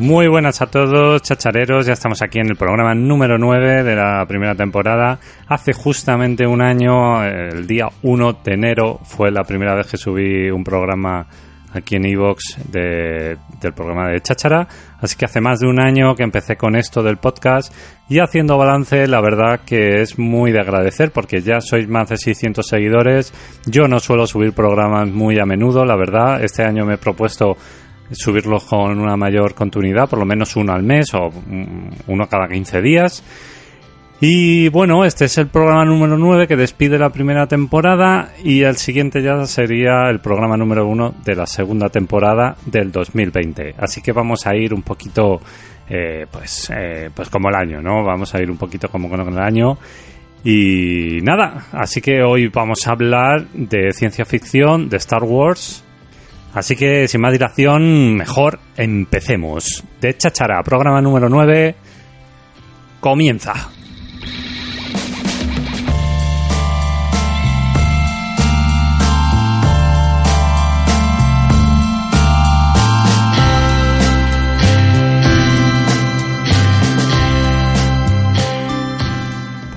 Muy buenas a todos, chachareros. Ya estamos aquí en el programa número 9 de la primera temporada. Hace justamente un año, el día 1 de enero, fue la primera vez que subí un programa aquí en Evox de, del programa de Chachara. Así que hace más de un año que empecé con esto del podcast y haciendo balance, la verdad que es muy de agradecer porque ya sois más de 600 seguidores. Yo no suelo subir programas muy a menudo, la verdad. Este año me he propuesto subirlos con una mayor continuidad, por lo menos uno al mes o uno cada 15 días. Y bueno, este es el programa número 9 que despide la primera temporada y el siguiente ya sería el programa número 1 de la segunda temporada del 2020. Así que vamos a ir un poquito, eh, pues, eh, pues como el año, ¿no? Vamos a ir un poquito como con el año. Y nada, así que hoy vamos a hablar de ciencia ficción, de Star Wars, Así que, sin más dilación, mejor empecemos. De Chachara, programa número 9, comienza.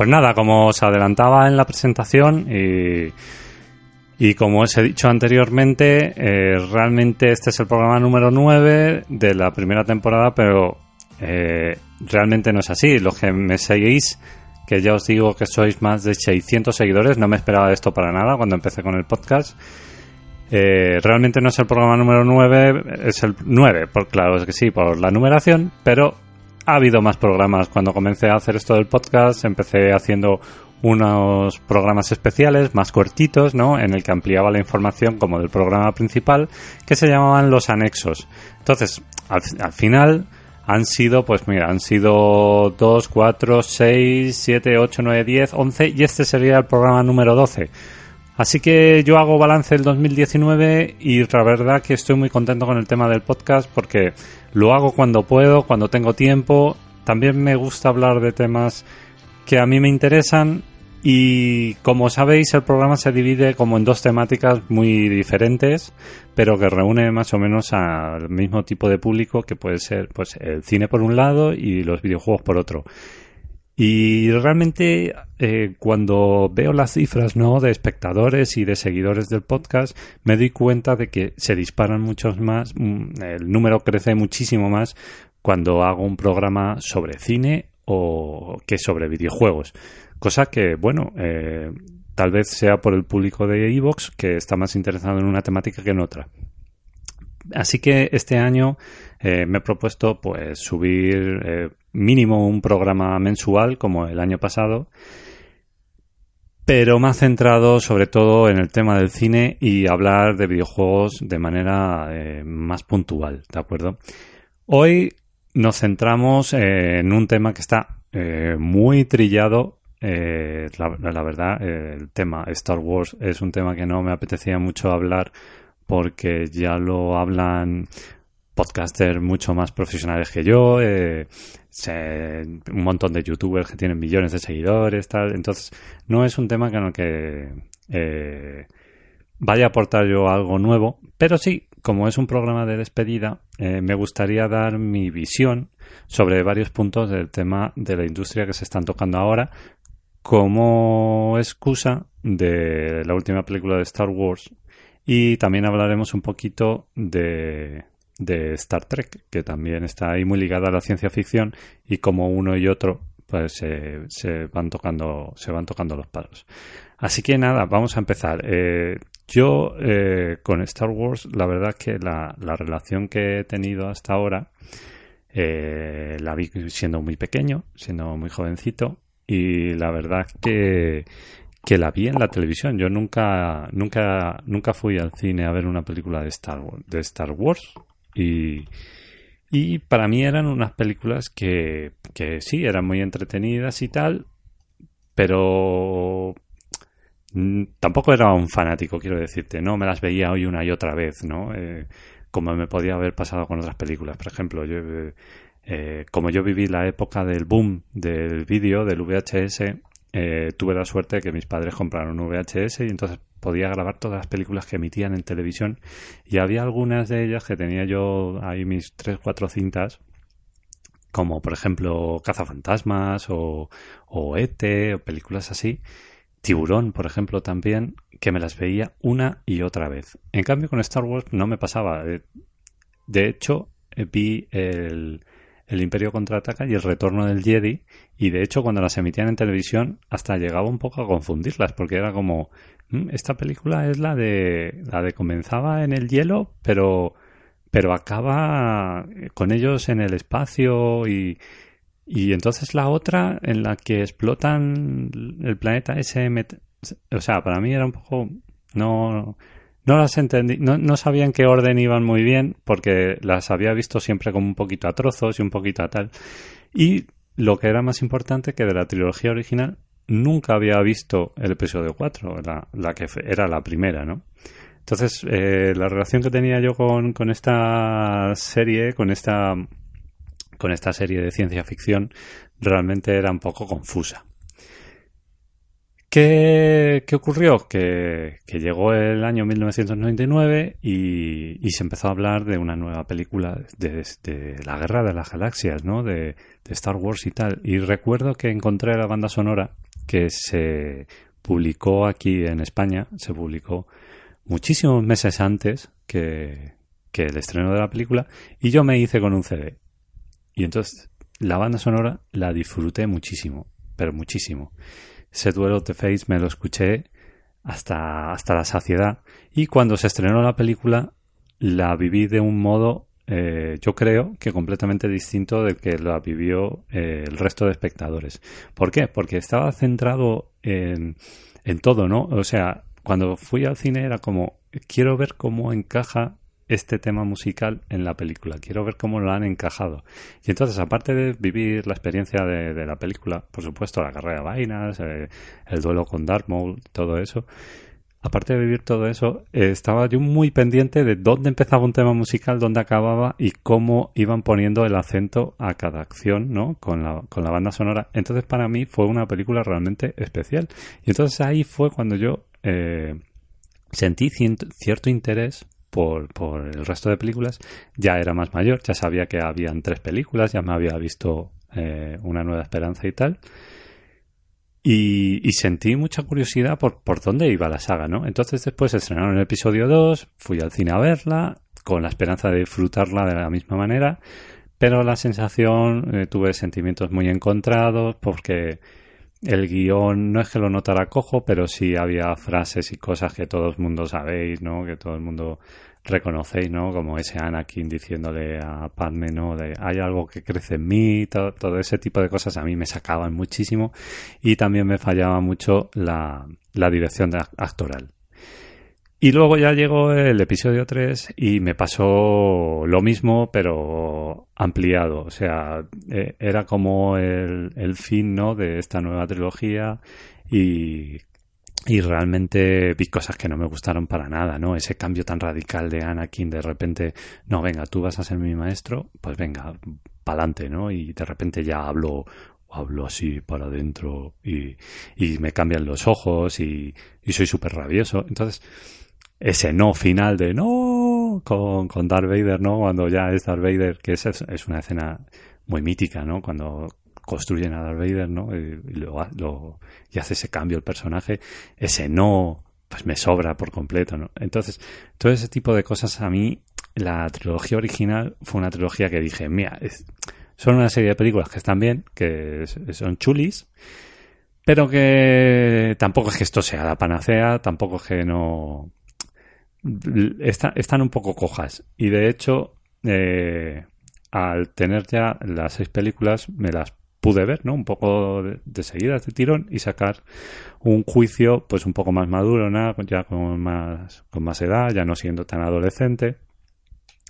Pues nada, como os adelantaba en la presentación y y como os he dicho anteriormente, eh, realmente este es el programa número 9 de la primera temporada, pero eh, realmente no es así. Los que me seguís, que ya os digo que sois más de 600 seguidores, no me esperaba esto para nada cuando empecé con el podcast. Eh, realmente no es el programa número 9, es el 9, por, claro es que sí, por la numeración, pero ha habido más programas. Cuando comencé a hacer esto del podcast, empecé haciendo unos programas especiales más cortitos, ¿no? En el que ampliaba la información como del programa principal, que se llamaban los anexos. Entonces, al, final han sido, pues mira, han sido 2, 4, 6, 7, 8, 9, 10, 11 y este sería el programa número 12. Así que yo hago balance del 2019 y la verdad que estoy muy contento con el tema del podcast porque lo hago cuando puedo, cuando tengo tiempo. También me gusta hablar de temas que a mí me interesan y como sabéis, el programa se divide como en dos temáticas muy diferentes, pero que reúne más o menos al mismo tipo de público que puede ser pues el cine por un lado y los videojuegos por otro. Y realmente eh, cuando veo las cifras ¿no? de espectadores y de seguidores del podcast, me doy cuenta de que se disparan muchos más, mm, el número crece muchísimo más cuando hago un programa sobre cine o que sobre videojuegos. Cosa que, bueno, eh, tal vez sea por el público de Evox que está más interesado en una temática que en otra. Así que este año eh, me he propuesto pues subir eh, mínimo un programa mensual como el año pasado, pero más centrado sobre todo en el tema del cine y hablar de videojuegos de manera más puntual, ¿de acuerdo? Hoy nos centramos en un tema que está muy trillado eh, la, verdad, eh, el tema Star Wars es un tema que no me apetecía mucho hablar porque ya lo hablan podcasters mucho más profesionales que yo, eh, un montón de youtubers que tienen millones de seguidores, tal. Entonces, no es un tema con el que vaya a aportar yo algo nuevo, pero sí, como es un programa de despedida, me gustaría dar mi visión sobre varios puntos del tema de la industria que se están tocando ahora, como excusa de la última película de Star Wars y también hablaremos un poquito de, de Star Trek, que también está ahí muy ligada a la ciencia ficción y como uno y otro pues se van tocando se van tocando los palos. Así que nada, vamos a empezar. Eh, yo eh, con Star Wars, la verdad que la, la relación que he tenido hasta ahora eh, la vi siendo muy pequeño, siendo muy jovencito, y la verdad que, que la vi en la televisión. Yo nunca, nunca, nunca fui al cine a ver una película de Star Wars, de Star Wars y, y para mí eran unas películas que, que sí, eran muy entretenidas y tal, pero tampoco era un fanático, quiero decirte, no me las veía hoy una y otra vez, ¿no? Eh, como me podía haber pasado con otras películas. Por ejemplo, yo, eh, como yo viví la época del boom del vídeo, del VHS, eh, tuve la suerte de que mis padres compraron un VHS y entonces podía grabar todas las películas que emitían en televisión y había algunas de ellas que tenía yo ahí mis tres, cuatro cintas como por ejemplo Cazafantasmas o, o E.T. o películas así Tiburón, por ejemplo, también, que me las veía una y otra vez. En cambio, con Star Wars no me pasaba. Eh, de hecho, eh, vi el, el Imperio contraataca y el retorno del Jedi, y de hecho, cuando las emitían en televisión, hasta llegaba un poco a confundirlas, porque era como, mm, esta película es la de, la de comenzaba en el hielo, pero, pero acaba con ellos en el espacio y, y entonces la otra en la que explotan el planeta SM, o sea, para mí era un poco no no las entendí, no, no sabía en qué orden iban muy bien porque las había visto siempre como un poquito a trozos y un poquito a tal. Y lo que era más importante que de la trilogía original nunca había visto el episodio 4, la, la que era la primera, ¿no? Entonces, eh, la relación que tenía yo con, con esta serie, con esta con esta serie de ciencia ficción realmente era un poco confusa. ¿Qué, ocurrió? Que, llegó el año 1999 y, se empezó a hablar de una nueva película de, la Guerra de las Galaxias, ¿no? De, de, Star Wars y tal. Y recuerdo que encontré la banda sonora que se publicó aquí en España, se publicó muchísimos meses antes que, que el estreno de la película y yo me hice con un CD. Y entonces la banda sonora la disfruté muchísimo, pero muchísimo. Ese duelo de Face me lo escuché hasta, hasta la saciedad. Y cuando se estrenó la película, la viví de un modo, eh, yo creo que completamente distinto del que la vivió eh, el resto de espectadores. ¿Por qué? Porque estaba centrado en, en todo, ¿no? O sea, cuando fui al cine era como, quiero ver cómo encaja este tema musical en la película. Quiero ver cómo lo han encajado. Y entonces, aparte de vivir la experiencia de, la película, por supuesto, la carrera de vainas, eh, el duelo con Darth Maul, todo eso, aparte de vivir todo eso, eh, estaba yo muy pendiente de dónde empezaba un tema musical, dónde acababa y cómo iban poniendo el acento a cada acción, ¿no? Con la, con la banda sonora. Entonces, para mí fue una película realmente especial. Y entonces ahí fue cuando yo eh, sentí cierto interés por, por el resto de películas, ya era más mayor, ya sabía que habían tres películas, ya me había visto eh, Una Nueva Esperanza y tal. Y, sentí mucha curiosidad por, por dónde iba la saga, ¿no? Entonces después estrenaron el episodio 2, fui al cine a verla, con la esperanza de disfrutarla de la misma manera, pero la sensación, eh, tuve sentimientos muy encontrados porque el guion no es que lo notara cojo, pero sí había frases y cosas que todo el mundo sabéis, ¿no? Que todo el mundo reconocéis, ¿no? Como ese Anakin diciéndole a Padme, ¿no? De hay algo que crece en mí, todo, todo ese tipo de cosas a mí me sacaban muchísimo y también me fallaba mucho la, la dirección actoral. Y luego ya llegó el episodio 3 y me pasó lo mismo, pero ampliado. O sea, e, era como el, el fin ¿no? de esta nueva trilogía y, y realmente vi cosas que no me gustaron para nada, ¿no? Ese cambio tan radical de Anakin, de repente, no, venga, tú vas a ser mi maestro, pues venga, pa'lante, ¿no? Y de repente ya hablo hablo así para adentro y, y me cambian los ojos y, y soy súper rabioso. Entonces, ese no final de no con, con Darth Vader, ¿no? Cuando ya es Darth Vader, que es, es una escena muy mítica, ¿no? Cuando construyen a Darth Vader, ¿no? Y, lo, y hace ese cambio el personaje, ese no, pues me sobra por completo, ¿no? Entonces, todo ese tipo de cosas a mí, la trilogía original fue una trilogía que dije, mira, son una serie de películas que están bien, que son chulis, pero que tampoco es que esto sea la panacea, tampoco es que no están un poco cojas. Y de hecho, eh, al tener ya las seis películas, me las pude ver, ¿no? Un poco de, de seguida, de tirón, y sacar un juicio, pues un poco más maduro, ¿no? ya con más, con más edad, ya no siendo tan adolescente.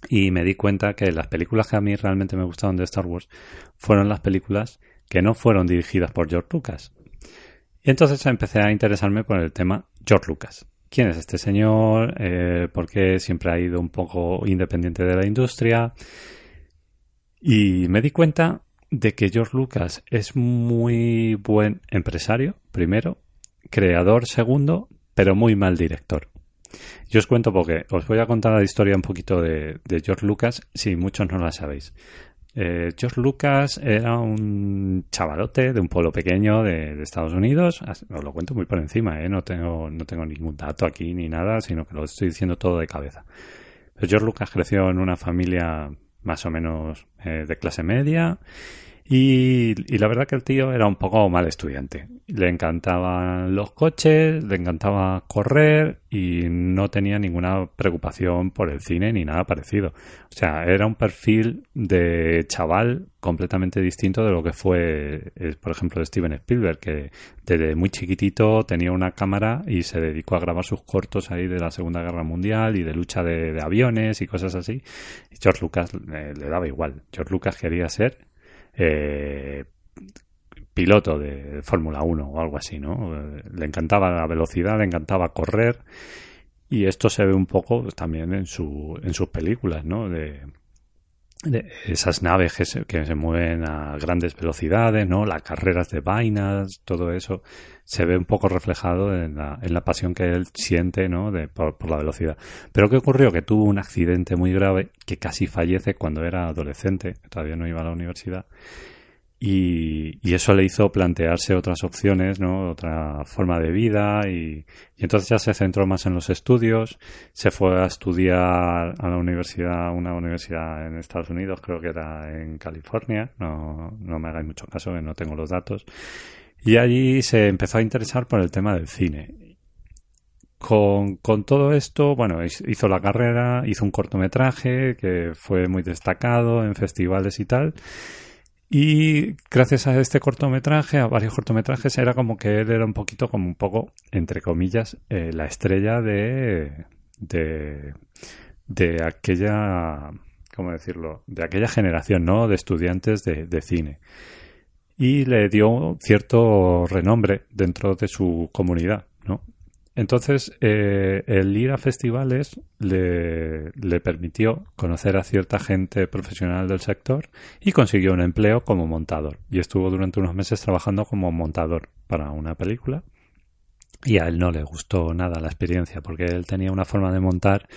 Y me di cuenta que las películas que a mí realmente me gustaron de Star Wars fueron las películas que no fueron dirigidas por George Lucas. Y entonces empecé a interesarme por el tema George Lucas. ¿Quién es este señor? Eh, ¿Por qué siempre ha ido un poco independiente de la industria? Y me di cuenta de que George Lucas es muy buen empresario, primero, creador, segundo, pero muy mal director. Yo os cuento porque os voy a contar la historia un poquito de, George Lucas, si muchos no la sabéis. Eh, George Lucas era un chavalote de un pueblo pequeño de, Estados Unidos. Os lo cuento muy por encima, ¿eh? no, tengo, no tengo ningún dato aquí ni nada, sino que lo estoy diciendo todo de cabeza. George Lucas creció en una familia más o menos eh, de clase media y, la verdad que el tío era un poco mal estudiante. Le encantaban los coches, le encantaba correr y no tenía ninguna preocupación por el cine ni nada parecido. O sea, era un perfil de chaval completamente distinto de lo que fue, eh, por ejemplo, Steven Spielberg, que desde muy chiquitito tenía una cámara y se dedicó a grabar sus cortos ahí de la Segunda Guerra Mundial y de lucha de, aviones y cosas así. Y George Lucas le daba igual. George Lucas quería ser eh, piloto de Fórmula 1 o algo así, ¿no? Le encantaba la velocidad, le encantaba correr y esto se ve un poco también en, su, en sus películas, ¿no? De esas naves que se, que se, mueven a grandes velocidades, ¿no? Las carreras de vainas, todo eso se ve un poco reflejado en la, en la pasión que él siente, ¿no? De, por, por, la velocidad. Pero ¿qué ocurrió? Que tuvo un accidente muy grave que casi fallece cuando era adolescente, todavía no iba a la universidad, y, eso le hizo plantearse otras opciones, ¿no? Otra forma de vida y, entonces ya se centró más en los estudios, se fue a estudiar a la universidad, una universidad en Estados Unidos, creo que era en California, no, no me hagáis mucho caso, que no tengo los datos, y allí se empezó a interesar por el tema del cine. Con, con, todo esto, bueno, hizo la carrera, hizo un cortometraje que fue muy destacado en festivales y tal. Y gracias a este cortometraje, a varios cortometrajes, era como que él era un poquito, como un poco, entre comillas, eh, la estrella de, de, de aquella, ¿cómo decirlo? De aquella generación, ¿no? De estudiantes de, de cine. Y le dio cierto renombre dentro de su comunidad. Entonces, eh, el ir a festivales le, le, permitió conocer a cierta gente profesional del sector y consiguió un empleo como montador. Y estuvo durante unos meses trabajando como montador para una película. Y a él no le gustó nada la experiencia porque él tenía una forma de montar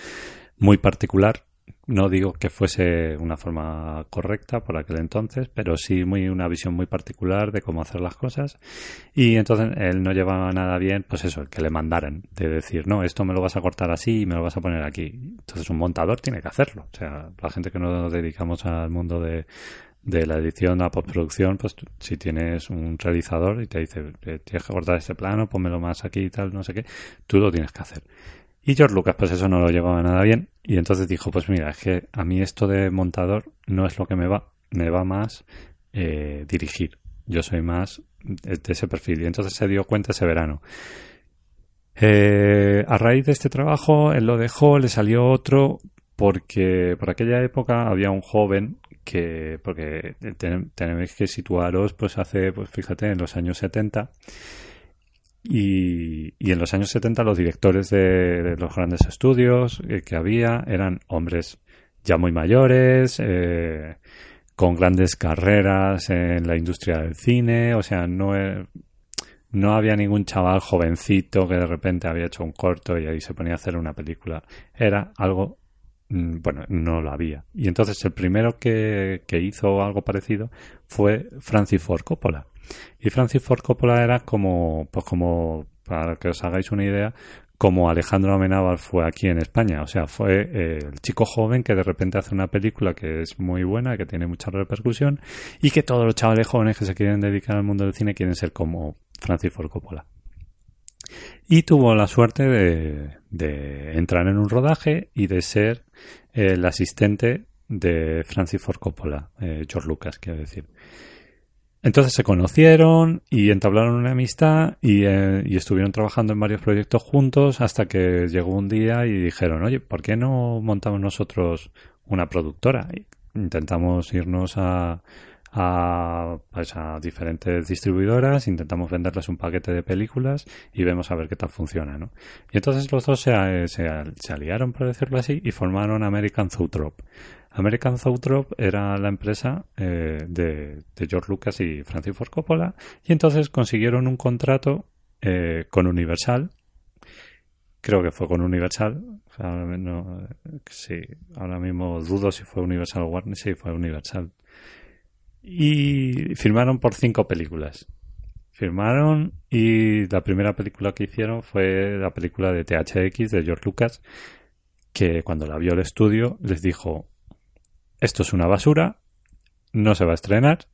muy particular no digo que fuese una forma correcta por aquel entonces, pero sí muy una visión muy particular de cómo hacer las cosas. Y entonces él no llevaba nada bien, pues eso, que le mandaran, de decir, no, esto me lo vas a cortar así y me lo vas a poner aquí. Entonces un montador tiene que hacerlo. O sea, la gente que no nos dedicamos al mundo de, de la edición a postproducción, pues si tienes un realizador y te dice, eh, tienes que cortar este plano, pónmelo más aquí y tal, no sé qué, tú lo tienes que hacer. Y George Lucas, pues eso no lo llevaba nada bien. Y entonces dijo, pues mira, es que a mí esto de montador no es lo que me va. Me va más eh, dirigir. Yo soy más de ese perfil. Y entonces se dio cuenta ese verano. Eh, a raíz de este trabajo, él lo dejó, le salió otro, porque por aquella época había un joven que, porque tenéis que situaros, pues hace, pues fíjate, en los años 70, y, en los años 70 los directores de, los grandes estudios eh, que había eran hombres ya muy mayores, eh, con grandes carreras en la industria del cine, o sea, no, e, no había ningún chaval jovencito que de repente había hecho un corto y ahí se ponía a hacer una película. Era algo, mm, bueno, no lo había. Y entonces el primero que, que hizo algo parecido fue Francis Ford Coppola y Francis Ford Coppola era como, pues como, para que os hagáis una idea, como Alejandro Amenábar fue aquí en España. O sea, fue eh, el chico joven que de repente hace una película que es muy buena, que tiene mucha repercusión y que todos los chavales jóvenes que se quieren dedicar al mundo del cine quieren ser como Francis Ford Coppola. Y tuvo la suerte de, entrar en un rodaje y de ser el asistente de Francis Ford Coppola, eh, George Lucas, quiero decir. Entonces se conocieron y entablaron una amistad y, eh, y, estuvieron trabajando en varios proyectos juntos hasta que llegó un día y dijeron, oye, ¿por qué no montamos nosotros una productora? Y intentamos irnos a, a, pues a diferentes distribuidoras, intentamos venderles un paquete de películas y vemos a ver qué tal funciona, ¿no? Y entonces los dos se, se, se aliaron, por decirlo así, y formaron American Zoetrope. American Zoetrope era la empresa eh, de, George Lucas y Francis Ford Coppola y entonces consiguieron un contrato eh, con Universal. Creo que fue con Universal. Ahora, no, sí, ahora mismo dudo si fue Universal o Warner sí, fue Universal. Y firmaron por cinco películas. Firmaron y la primera película que hicieron fue la película de THX de George Lucas, que cuando la vio el estudio les dijo, esto es una basura, no se va a estrenar,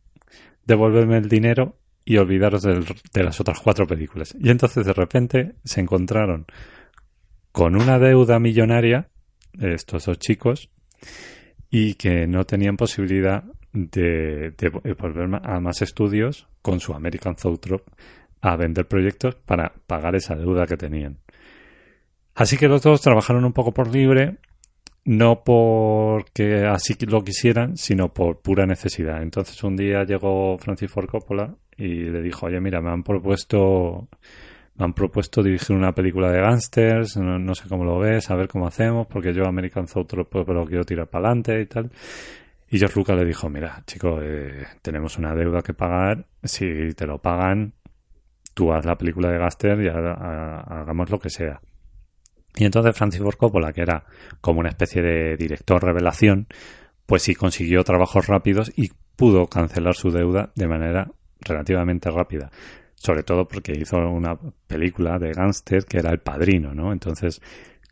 devuélveme el dinero y olvidaros de las otras cuatro películas. Y entonces de repente se encontraron con una deuda millonaria, estos dos chicos, y que no tenían posibilidad de, de, volver a más estudios con su American Zoetrope a vender proyectos para pagar esa deuda que tenían. Así que los dos trabajaron un poco por libre, no porque así lo quisieran, sino por pura necesidad. Entonces un día llegó Francis Ford Coppola y le dijo, oye, mira, me han propuesto me han propuesto dirigir una película de gángsters, no, sé cómo lo ves, a ver cómo hacemos, porque yo American Zoetrope pero quiero tirar para adelante y tal. Y George Lucas le dijo, mira, chico, eh, tenemos una deuda que pagar, si te lo pagan, tú haz la película de Gaster y hagamos lo que sea. Y entonces Francis Ford Coppola, que era como una especie de director revelación, pues sí consiguió trabajos rápidos y pudo cancelar su deuda de manera relativamente rápida. Sobre todo porque hizo una película de gángster que era El Padrino, ¿no? Entonces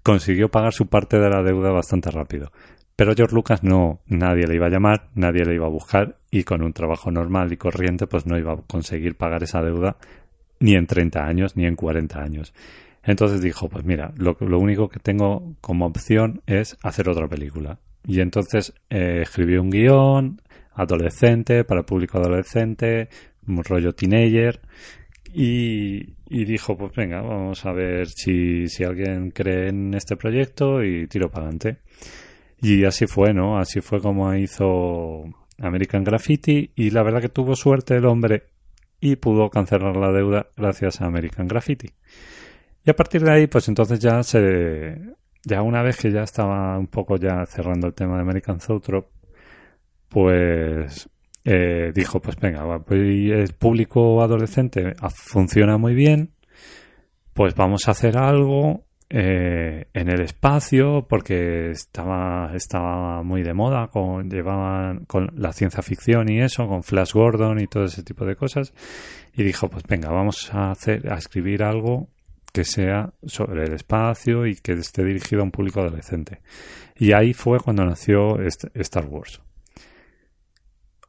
consiguió pagar su parte de la deuda bastante rápido. Pero George Lucas no, nadie le iba a llamar, nadie le iba a buscar y con un trabajo normal y corriente pues no iba a conseguir pagar esa deuda ni en 30 años ni en 40 años. Entonces dijo, pues mira, lo, lo único que tengo como opción es hacer otra película. Y entonces eh, escribió un guion adolescente, para público adolescente, un rollo teenager, y, y, dijo, pues venga, vamos a ver si, si alguien cree en este proyecto y tiro para adelante. Y así fue, ¿no? Así fue como hizo American Graffiti y la verdad que tuvo suerte el hombre y pudo cancelar la deuda gracias a American Graffiti. Y a partir de ahí, pues entonces ya se... Ya una vez que ya estaba un poco ya cerrando el tema de American Zoetrope, pues eh, dijo, pues venga, pues el público adolescente funciona muy bien, pues vamos a hacer algo eh, en el espacio porque estaba, estaba muy de moda, con, llevaban con la ciencia ficción y eso, con Flash Gordon y todo ese tipo de cosas. Y dijo, pues venga, vamos a hacer, a escribir algo que sea sobre el espacio y que esté dirigido a un público adolescente. Y ahí fue cuando nació Star Wars.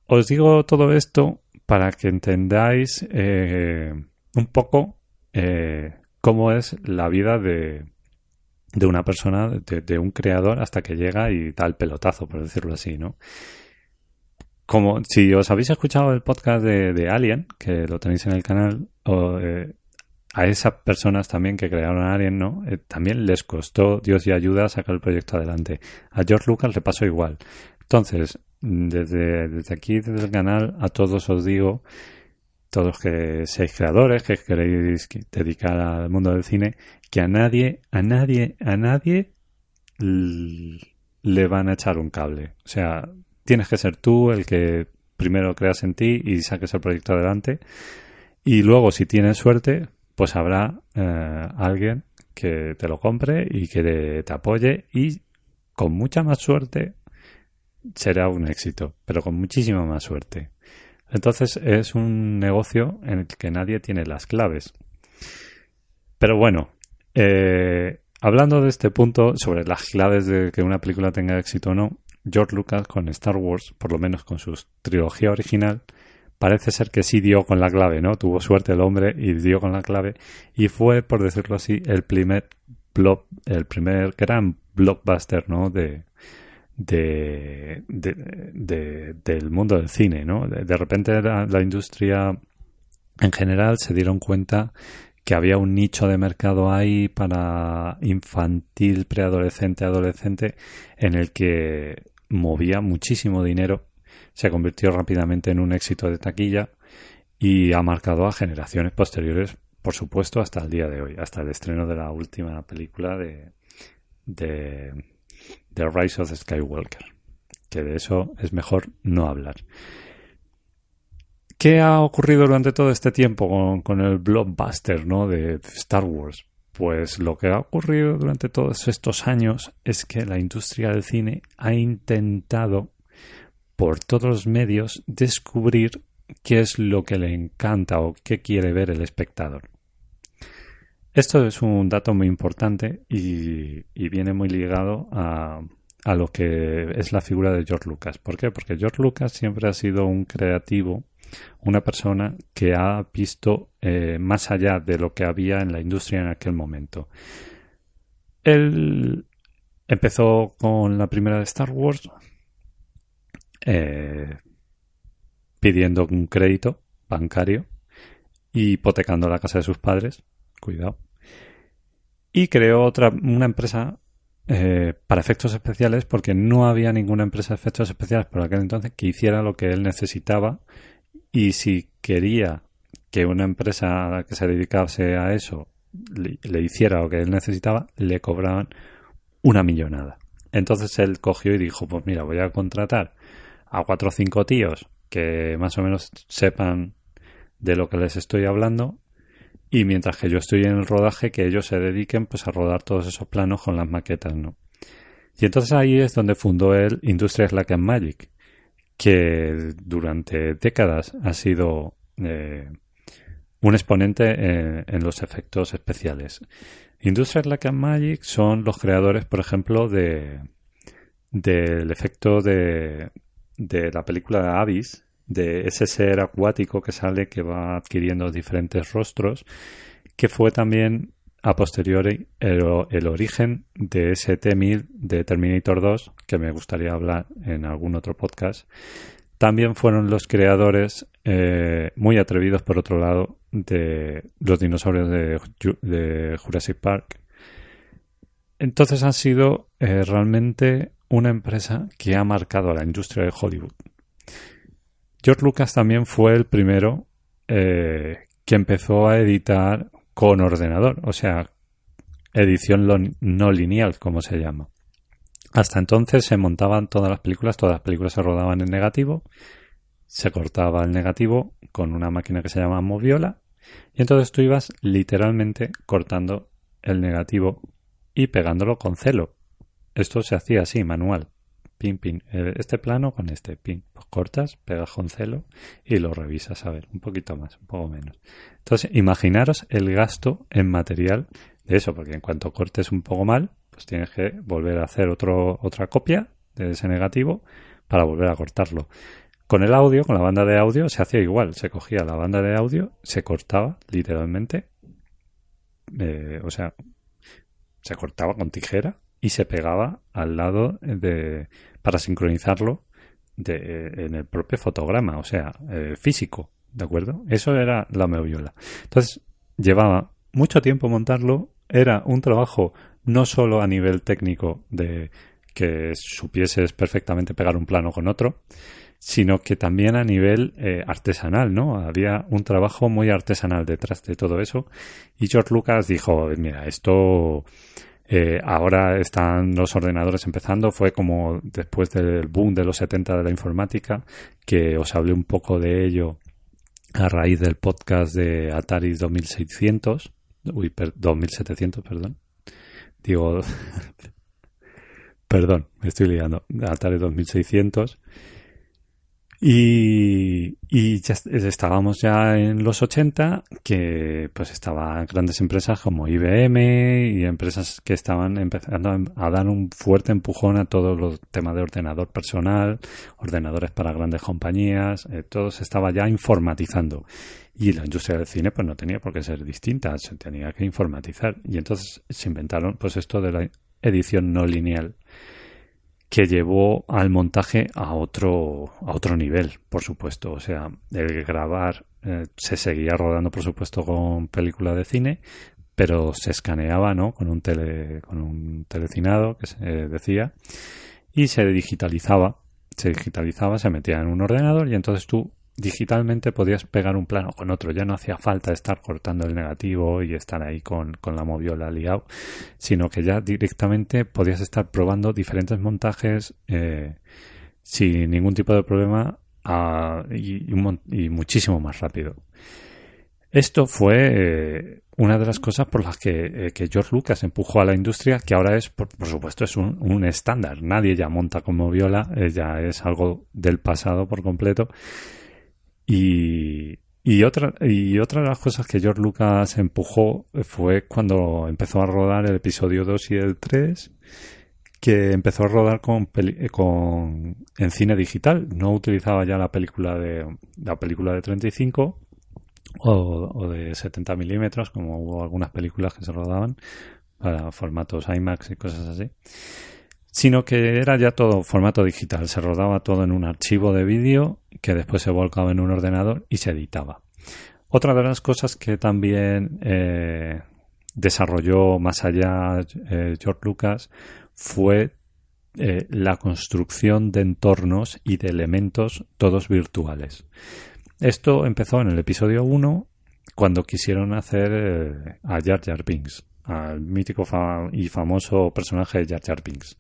Os digo todo esto para que entendáis eh, un poco eh, cómo es la vida de, de una persona, de, un creador, hasta que llega y da el pelotazo, por decirlo así, ¿no? Como si os habéis escuchado el podcast de, Alien, que lo tenéis en el canal, o, eh, a esas personas también que crearon Alien, ¿no? Eh, también les costó Dios y ayuda a sacar el proyecto adelante. A George Lucas le pasó igual. Entonces, desde, desde aquí, desde el canal, a todos os digo todos que seáis creadores, que queréis dedicar al mundo del cine, que a nadie, a nadie, a nadie le van a echar un cable. O sea, tienes que ser tú el que primero creas en ti y saques el proyecto adelante. Y luego, si tienes suerte, pues habrá eh, alguien que te lo compre y que te apoye y con mucha más suerte será un éxito, pero con muchísima más suerte. Entonces es un negocio en el que nadie tiene las claves. Pero bueno, eh, hablando de este punto, sobre las claves de que una película tenga éxito o no, George Lucas con Star Wars, por lo menos con su trilogía original, parece ser que sí dio con la clave, ¿no? Tuvo suerte el hombre y dio con la clave y fue, por decirlo así, el primer blog, el primer gran blockbuster, ¿no? De, de, del mundo del cine, ¿no? De, repente la, industria en general se dieron cuenta que había un nicho de mercado ahí para infantil, preadolescente, adolescente, en el que movía muchísimo dinero, se convirtió rápidamente en un éxito de taquilla y ha marcado a generaciones posteriores, por supuesto, hasta el día de hoy, hasta el estreno de la última película de, de Rise of Skywalker, que de eso es mejor no hablar. ¿Qué ha ocurrido durante todo este tiempo con, con, el blockbuster ¿no? de Star Wars? Pues lo que ha ocurrido durante todos estos años es que la industria del cine ha intentado por todos los medios descubrir qué es lo que le encanta o qué quiere ver el espectador. Esto es un dato muy importante y, viene muy ligado a, a, lo que es la figura de George Lucas. ¿Por qué? Porque George Lucas siempre ha sido un creativo, una persona que ha visto eh, más allá de lo que había en la industria en aquel momento. Él empezó con la primera de Star Wars eh, pidiendo un crédito bancario y hipotecando la casa de sus padres cuidado. Y creó otra, una empresa eh, para efectos especiales porque no había ninguna empresa de efectos especiales por aquel entonces que hiciera lo que él necesitaba y si quería que una empresa que se dedicase a eso le, hiciera lo que él necesitaba, le cobraban una millonada. Entonces él cogió y dijo, pues mira, voy a contratar a cuatro o cinco tíos que más o menos sepan de lo que les estoy hablando y mientras que yo estoy en el rodaje que ellos se dediquen pues a rodar todos esos planos con las maquetas, ¿no? Y entonces ahí es donde fundó él Industrias Like and Magic, que durante décadas ha sido eh, un exponente en, los efectos especiales. Industrias Like and Magic son los creadores, por ejemplo, de del efecto de, de la película de Abyss, de ese ser acuático que sale que va adquiriendo diferentes rostros, que fue también a posteriori el, origen de ese T-1000 de Terminator 2, que me gustaría hablar en algún otro podcast. También fueron los creadores, eh, muy atrevidos por otro lado, de los dinosaurios de, Jurassic Park. Entonces han sido eh, realmente una empresa que ha marcado a la industria de Hollywood. George Lucas también fue el primero eh, que empezó a editar con ordenador, o sea, edición no lineal, como se llama. Hasta entonces se montaban todas las películas, todas las películas se rodaban en negativo, se cortaba el negativo con una máquina que se llama Moviola, y entonces tú ibas literalmente cortando el negativo y pegándolo con celo. Esto se hacía así, manual pin, pin, eh, este plano con este, pin. Pues cortas, pegas con celo y lo revisas, a ver, un poquito más, un poco menos. Entonces, imaginaros el gasto en material de eso, porque en cuanto cortes un poco mal, pues tienes que volver a hacer otro, otra copia de ese negativo para volver a cortarlo. Con el audio, con la banda de audio, se hacía igual. Se cogía la banda de audio, se cortaba literalmente, eh, o sea, se cortaba con tijera y se pegaba al lado de para sincronizarlo de, en el propio fotograma, o sea, eh, físico, ¿de acuerdo? Eso era la moviola. Entonces, llevaba mucho tiempo montarlo, era un trabajo no solo a nivel técnico de que supieses perfectamente pegar un plano con otro, sino que también a nivel eh, artesanal, ¿no? Había un trabajo muy artesanal detrás de todo eso. Y George Lucas dijo, mira, esto eh, ahora están los ordenadores empezando. Fue como después del boom de los 70 de la informática, que os hablé un poco de ello a raíz del podcast de Atari 2600. Uy, 2700, perdón. Digo, perdón, me estoy liando. Atari 2600. Y, y ya estábamos ya en los 80, que pues estaban grandes empresas como IBM y empresas que estaban empezando a dar un fuerte empujón a todos los temas de ordenador personal, ordenadores para grandes compañías, eh, todo se estaba ya informatizando. Y la industria del cine pues no tenía por qué ser distinta, se tenía que informatizar. Y entonces se inventaron pues esto de la edición no lineal que llevó al montaje a otro, a otro nivel, por supuesto. O sea, el grabar eh, se seguía rodando, por supuesto, con película de cine, pero se escaneaba, ¿no? Con un tele, con un telecinado que se decía y se digitalizaba, se digitalizaba, se metía en un ordenador y entonces tú digitalmente podías pegar un plano con otro. Ya no hacía falta estar cortando el negativo y estar ahí con, la moviola liado, sino que ya directamente podías estar probando diferentes montajes eh, sin ningún tipo de problema y, muchísimo más rápido. Esto fue eh, una de las cosas por las que, eh, George Lucas empujó a la industria, que ahora es, por, supuesto, es un, un, estándar. Nadie ya monta como viola, ya es algo del pasado por completo. Y, y otra, y otra de las cosas que George Lucas empujó fue cuando empezó a rodar el episodio 2 y el 3, que empezó a rodar con, con en cine digital. No utilizaba ya la película de la película de 35 o, o de 70 milímetros, como hubo algunas películas que se rodaban para formatos IMAX y cosas así sino que era ya todo formato digital. Se rodaba todo en un archivo de vídeo que después se volcaba en un ordenador y se editaba. Otra de las cosas que también eh, desarrolló más allá eh, George Lucas fue eh, la construcción de entornos y de elementos todos virtuales. Esto empezó en el episodio 1 cuando quisieron hacer a Jar Jar Binks al mítico y famoso personaje de Jar Jar Binks.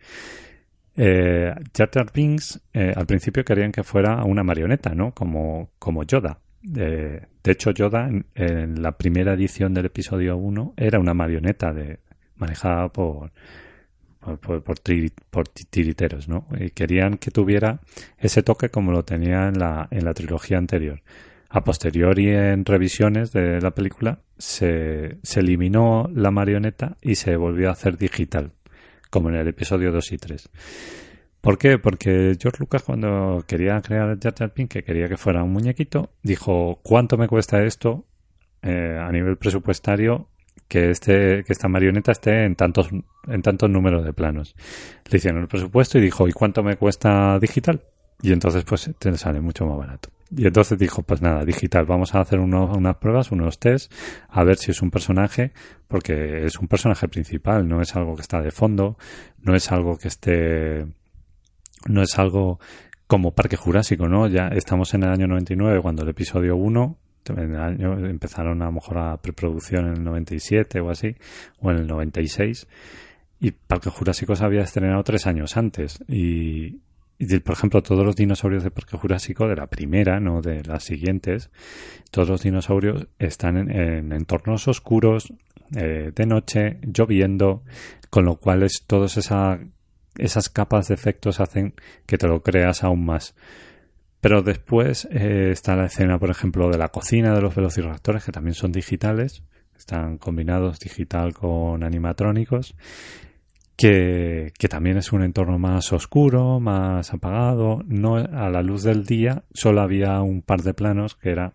Eh, Jar Jar Binks eh, al principio querían que fuera una marioneta, ¿no? Como, como Yoda. Eh, de hecho, Yoda en, la primera edición del episodio 1 era una marioneta de, manejada por, por, por, tiriteros, ¿no? Y querían que tuviera ese toque como lo tenía en la, en la trilogía anterior. A posteriori, en revisiones de la película, se, eliminó la marioneta y se volvió a hacer digital, como en el episodio 2 y 3. ¿Por qué? Porque George Lucas cuando quería crear Jar Jar Pink, que quería que fuera un muñequito, dijo, ¿cuánto me cuesta esto eh, a nivel presupuestario que este que esta marioneta esté en tantos en tantos números de planos? Le hicieron el presupuesto y dijo, ¿y cuánto me cuesta digital? Y entonces pues te sale mucho más barato. Y entonces dijo, pues nada, digital, vamos a hacer unas pruebas, unos test, a ver si es un personaje, porque es un personaje principal, no es algo que está de fondo, no es algo que esté, no es algo como Parque Jurásico, ¿no? Ya estamos en el año 99, cuando el episodio 1, en el año, empezaron a lo mejor a preproducción en el 97 o así, o en el 96, y Parque Jurásico se había estrenado tres años antes, y, por ejemplo, todos los dinosaurios de Parque Jurásico, de la primera, no de las siguientes, todos los dinosaurios están en, entornos oscuros, eh, de noche, lloviendo, con lo cual es, todas esa, esas capas de efectos hacen que te lo creas aún más. Pero después eh, está la escena, por ejemplo, de la cocina de los velociraptores, que también son digitales, están combinados digital con animatrónicos que, también es un entorno más oscuro, más apagado. No a la luz del día, solo había un par de planos que era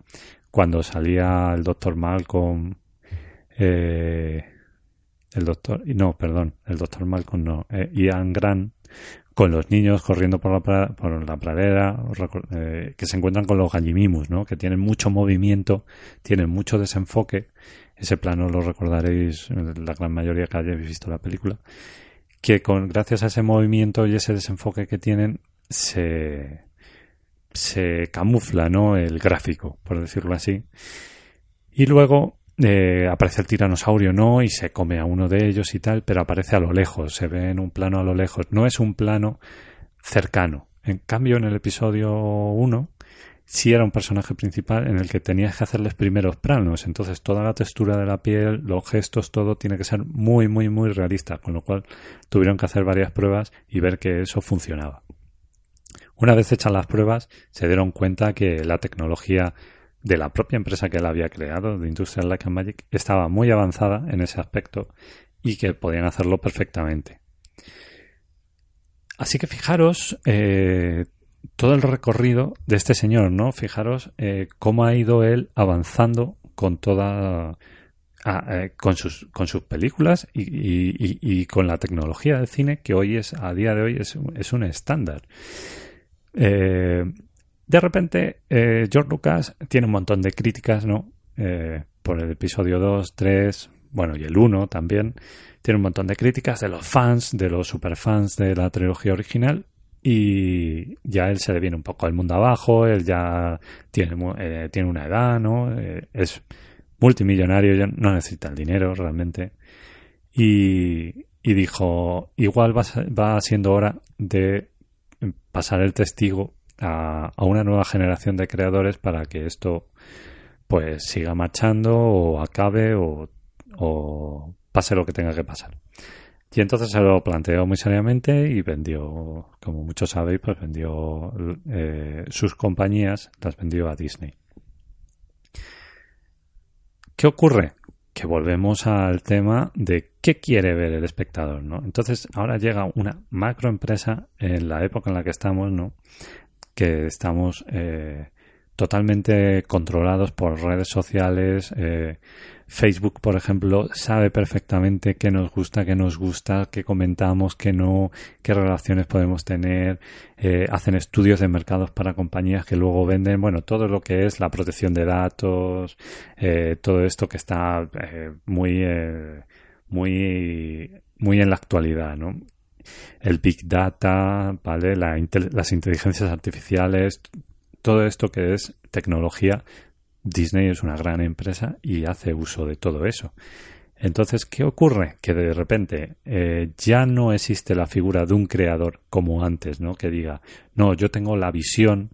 cuando salía el doctor Malcolm, eh, el doctor, no, perdón, el doctor Malcolm no, eh, Ian Grant con los niños corriendo por la, la pradera, eh, que se encuentran con los gallimimus, ¿no? que tienen mucho movimiento, tienen mucho desenfoque. Ese plano lo recordaréis la gran mayoría que hayáis visto la película que con, gracias a ese movimiento y ese desenfoque que tienen se, se camufla ¿no? el gráfico, por decirlo así. Y luego eh, aparece el tiranosaurio, ¿no? Y se come a uno de ellos y tal, pero aparece a lo lejos, se ve en un plano a lo lejos. No es un plano cercano. En cambio, en el episodio 1 sí era un personaje principal en el que tenías que hacerles primeros planos. Entonces toda la textura de la piel, los gestos, todo tiene que ser muy, muy, muy realista. Con lo cual tuvieron que hacer varias pruebas y ver que eso funcionaba. Una vez hechas las pruebas, se dieron cuenta que la tecnología de la propia empresa que la había creado, de Industrial Light and Magic, estaba muy avanzada en ese aspecto y que podían hacerlo perfectamente. Así que fijaros eh, todo el recorrido de este señor, ¿no? Fijaros eh, cómo ha ido él avanzando con toda eh, con sus con sus películas y, con la tecnología del cine que hoy es a día de hoy es, es un estándar. de repente George Lucas tiene un montón de críticas, ¿no? por el episodio 2, 3, bueno, y el 1 también, tiene un montón de críticas de los fans, de los superfans de la trilogía original, y ya él se le viene un poco al mundo abajo, él ya tiene, eh, tiene una edad, ¿no? Eh, es multimillonario, ya no necesita el dinero realmente. Y, dijo, igual va, va, siendo hora de pasar el testigo a, a, una nueva generación de creadores para que esto pues siga marchando o acabe o o pase lo que tenga que pasar. Y entonces se lo planteó muy seriamente y vendió, como muchos sabéis, pues vendió eh, sus compañías, las vendió a Disney. ¿Qué ocurre? Que volvemos al tema de qué quiere ver el espectador, ¿no? Entonces ahora llega una macroempresa en la época en la que estamos, ¿no? Que estamos eh, totalmente controlados por redes sociales, eh, Facebook, por ejemplo, sabe perfectamente qué nos gusta, qué nos gusta, qué comentamos, qué no, qué relaciones podemos tener. Eh, hacen estudios de mercados para compañías que luego venden, bueno, todo lo que es la protección de datos, eh, todo esto que está eh, muy, muy, muy en la actualidad, ¿no? El Big Data, ¿vale? las inteligencias artificiales, todo esto que es tecnología Disney es una gran empresa y hace uso de todo eso. Entonces, ¿qué ocurre? Que de repente eh, ya no existe la figura de un creador como antes, ¿no? Que diga, no, yo tengo la visión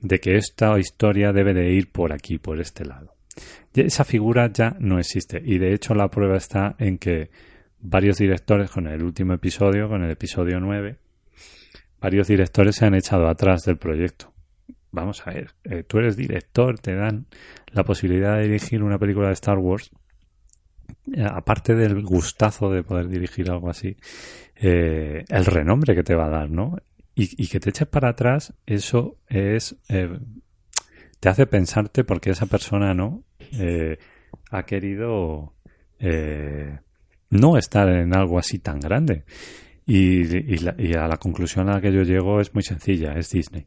de que esta historia debe de ir por aquí, por este lado. esa figura ya no existe y de hecho la prueba está en que varios directores con el último episodio, con el episodio 9, varios directores se han echado atrás del proyecto vamos a ver, eh, tú eres director, te dan la posibilidad de dirigir una película de Star Wars, eh, aparte del gustazo de poder dirigir algo así, eh, el renombre que te va a dar, ¿no? Y, que te eches para atrás, eso es, te hace pensarte porque esa persona, ¿no? ha querido no estar en algo así tan grande. Y, y a la conclusión a la que yo llego es muy sencilla, es Disney.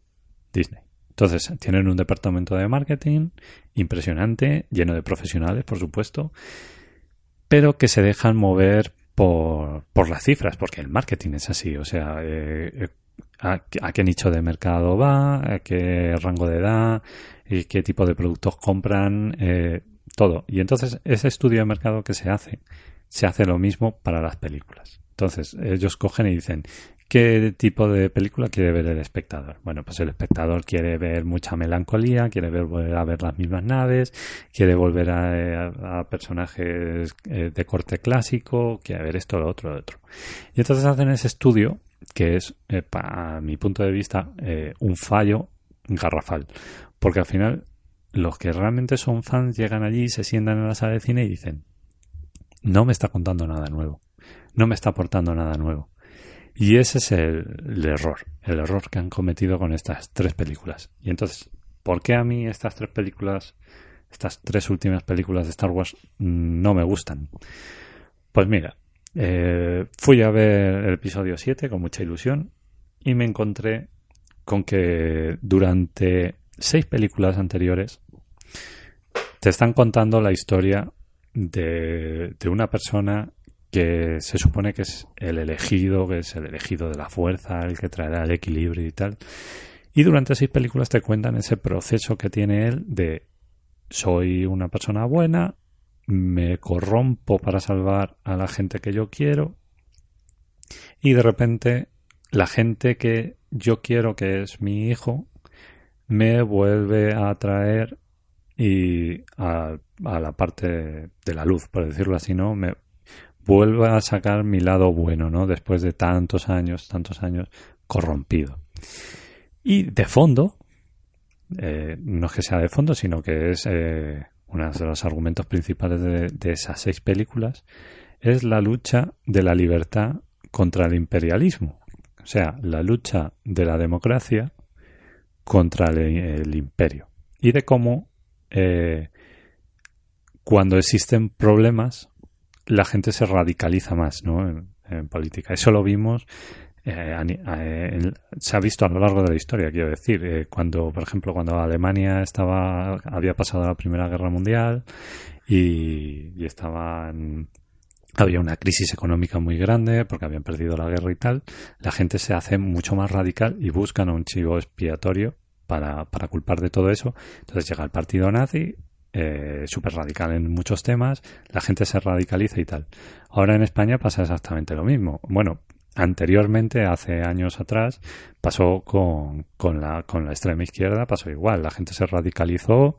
Disney. Entonces, tienen un departamento de marketing impresionante, lleno de profesionales, por supuesto, pero que se dejan mover por, por las cifras, porque el marketing es así, o sea, eh, eh, a, qué nicho de mercado va, a qué rango de edad, y qué tipo de productos compran, eh, todo. Y entonces, ese estudio de mercado que se hace, se hace lo mismo para las películas. Entonces, ellos cogen y dicen, ¿Qué tipo de película quiere ver el espectador? Bueno, pues el espectador quiere ver mucha melancolía, quiere ver, volver a ver las mismas naves, quiere volver a, personajes eh, de corte clásico, quiere ver esto, lo otro, lo otro. Y entonces hacen ese estudio que es, eh, para mi punto de vista, eh, un fallo garrafal. Porque al final, los que realmente son fans llegan allí, se sientan en la sala de cine y dicen, no me está contando nada nuevo, no me está aportando nada nuevo y ese es el, error, el error que han cometido con estas tres películas. Y entonces, ¿por qué a mí estas tres películas, estas tres últimas películas de Star Wars no me gustan? Pues mira, eh, fui a ver el episodio 7 con mucha ilusión y me encontré con que durante seis películas anteriores te están contando la historia de, de una persona que se supone que es el elegido, que es el elegido de la fuerza, el que traerá el equilibrio y tal. Y durante seis películas te cuentan ese proceso que tiene él de soy una persona buena, me corrompo para salvar a la gente que yo quiero y de repente la gente que yo quiero que es mi hijo me vuelve a atraer y a, a la parte de la luz, por decirlo así, ¿no? Me, vuelva a sacar mi lado bueno, ¿no? Después de tantos años, tantos años corrompido. Y de fondo, eh, no es que sea de fondo, sino que es eh, uno de los argumentos principales de, esas seis películas, es la lucha de la libertad contra el imperialismo. O sea, la lucha de la democracia contra el, imperio. Y de cómo eh, cuando existen problemas, la gente se radicaliza más ¿no? en política. Eso lo vimos eh, eh, se ha visto a lo largo de la historia, quiero decir, eh, cuando, por ejemplo, cuando Alemania estaba, había pasado la Primera Guerra Mundial y, estaban había una crisis económica muy grande porque habían perdido la guerra y tal, la gente se hace mucho más radical y buscan un chivo expiatorio para, para culpar de todo eso. Entonces llega el partido nazi, eh, súper radical en muchos temas, la gente se radicaliza y tal. Ahora en España pasa exactamente lo mismo. Bueno, anteriormente, hace años atrás, pasó con, con, la, con la extrema izquierda, pasó igual, la gente se radicalizó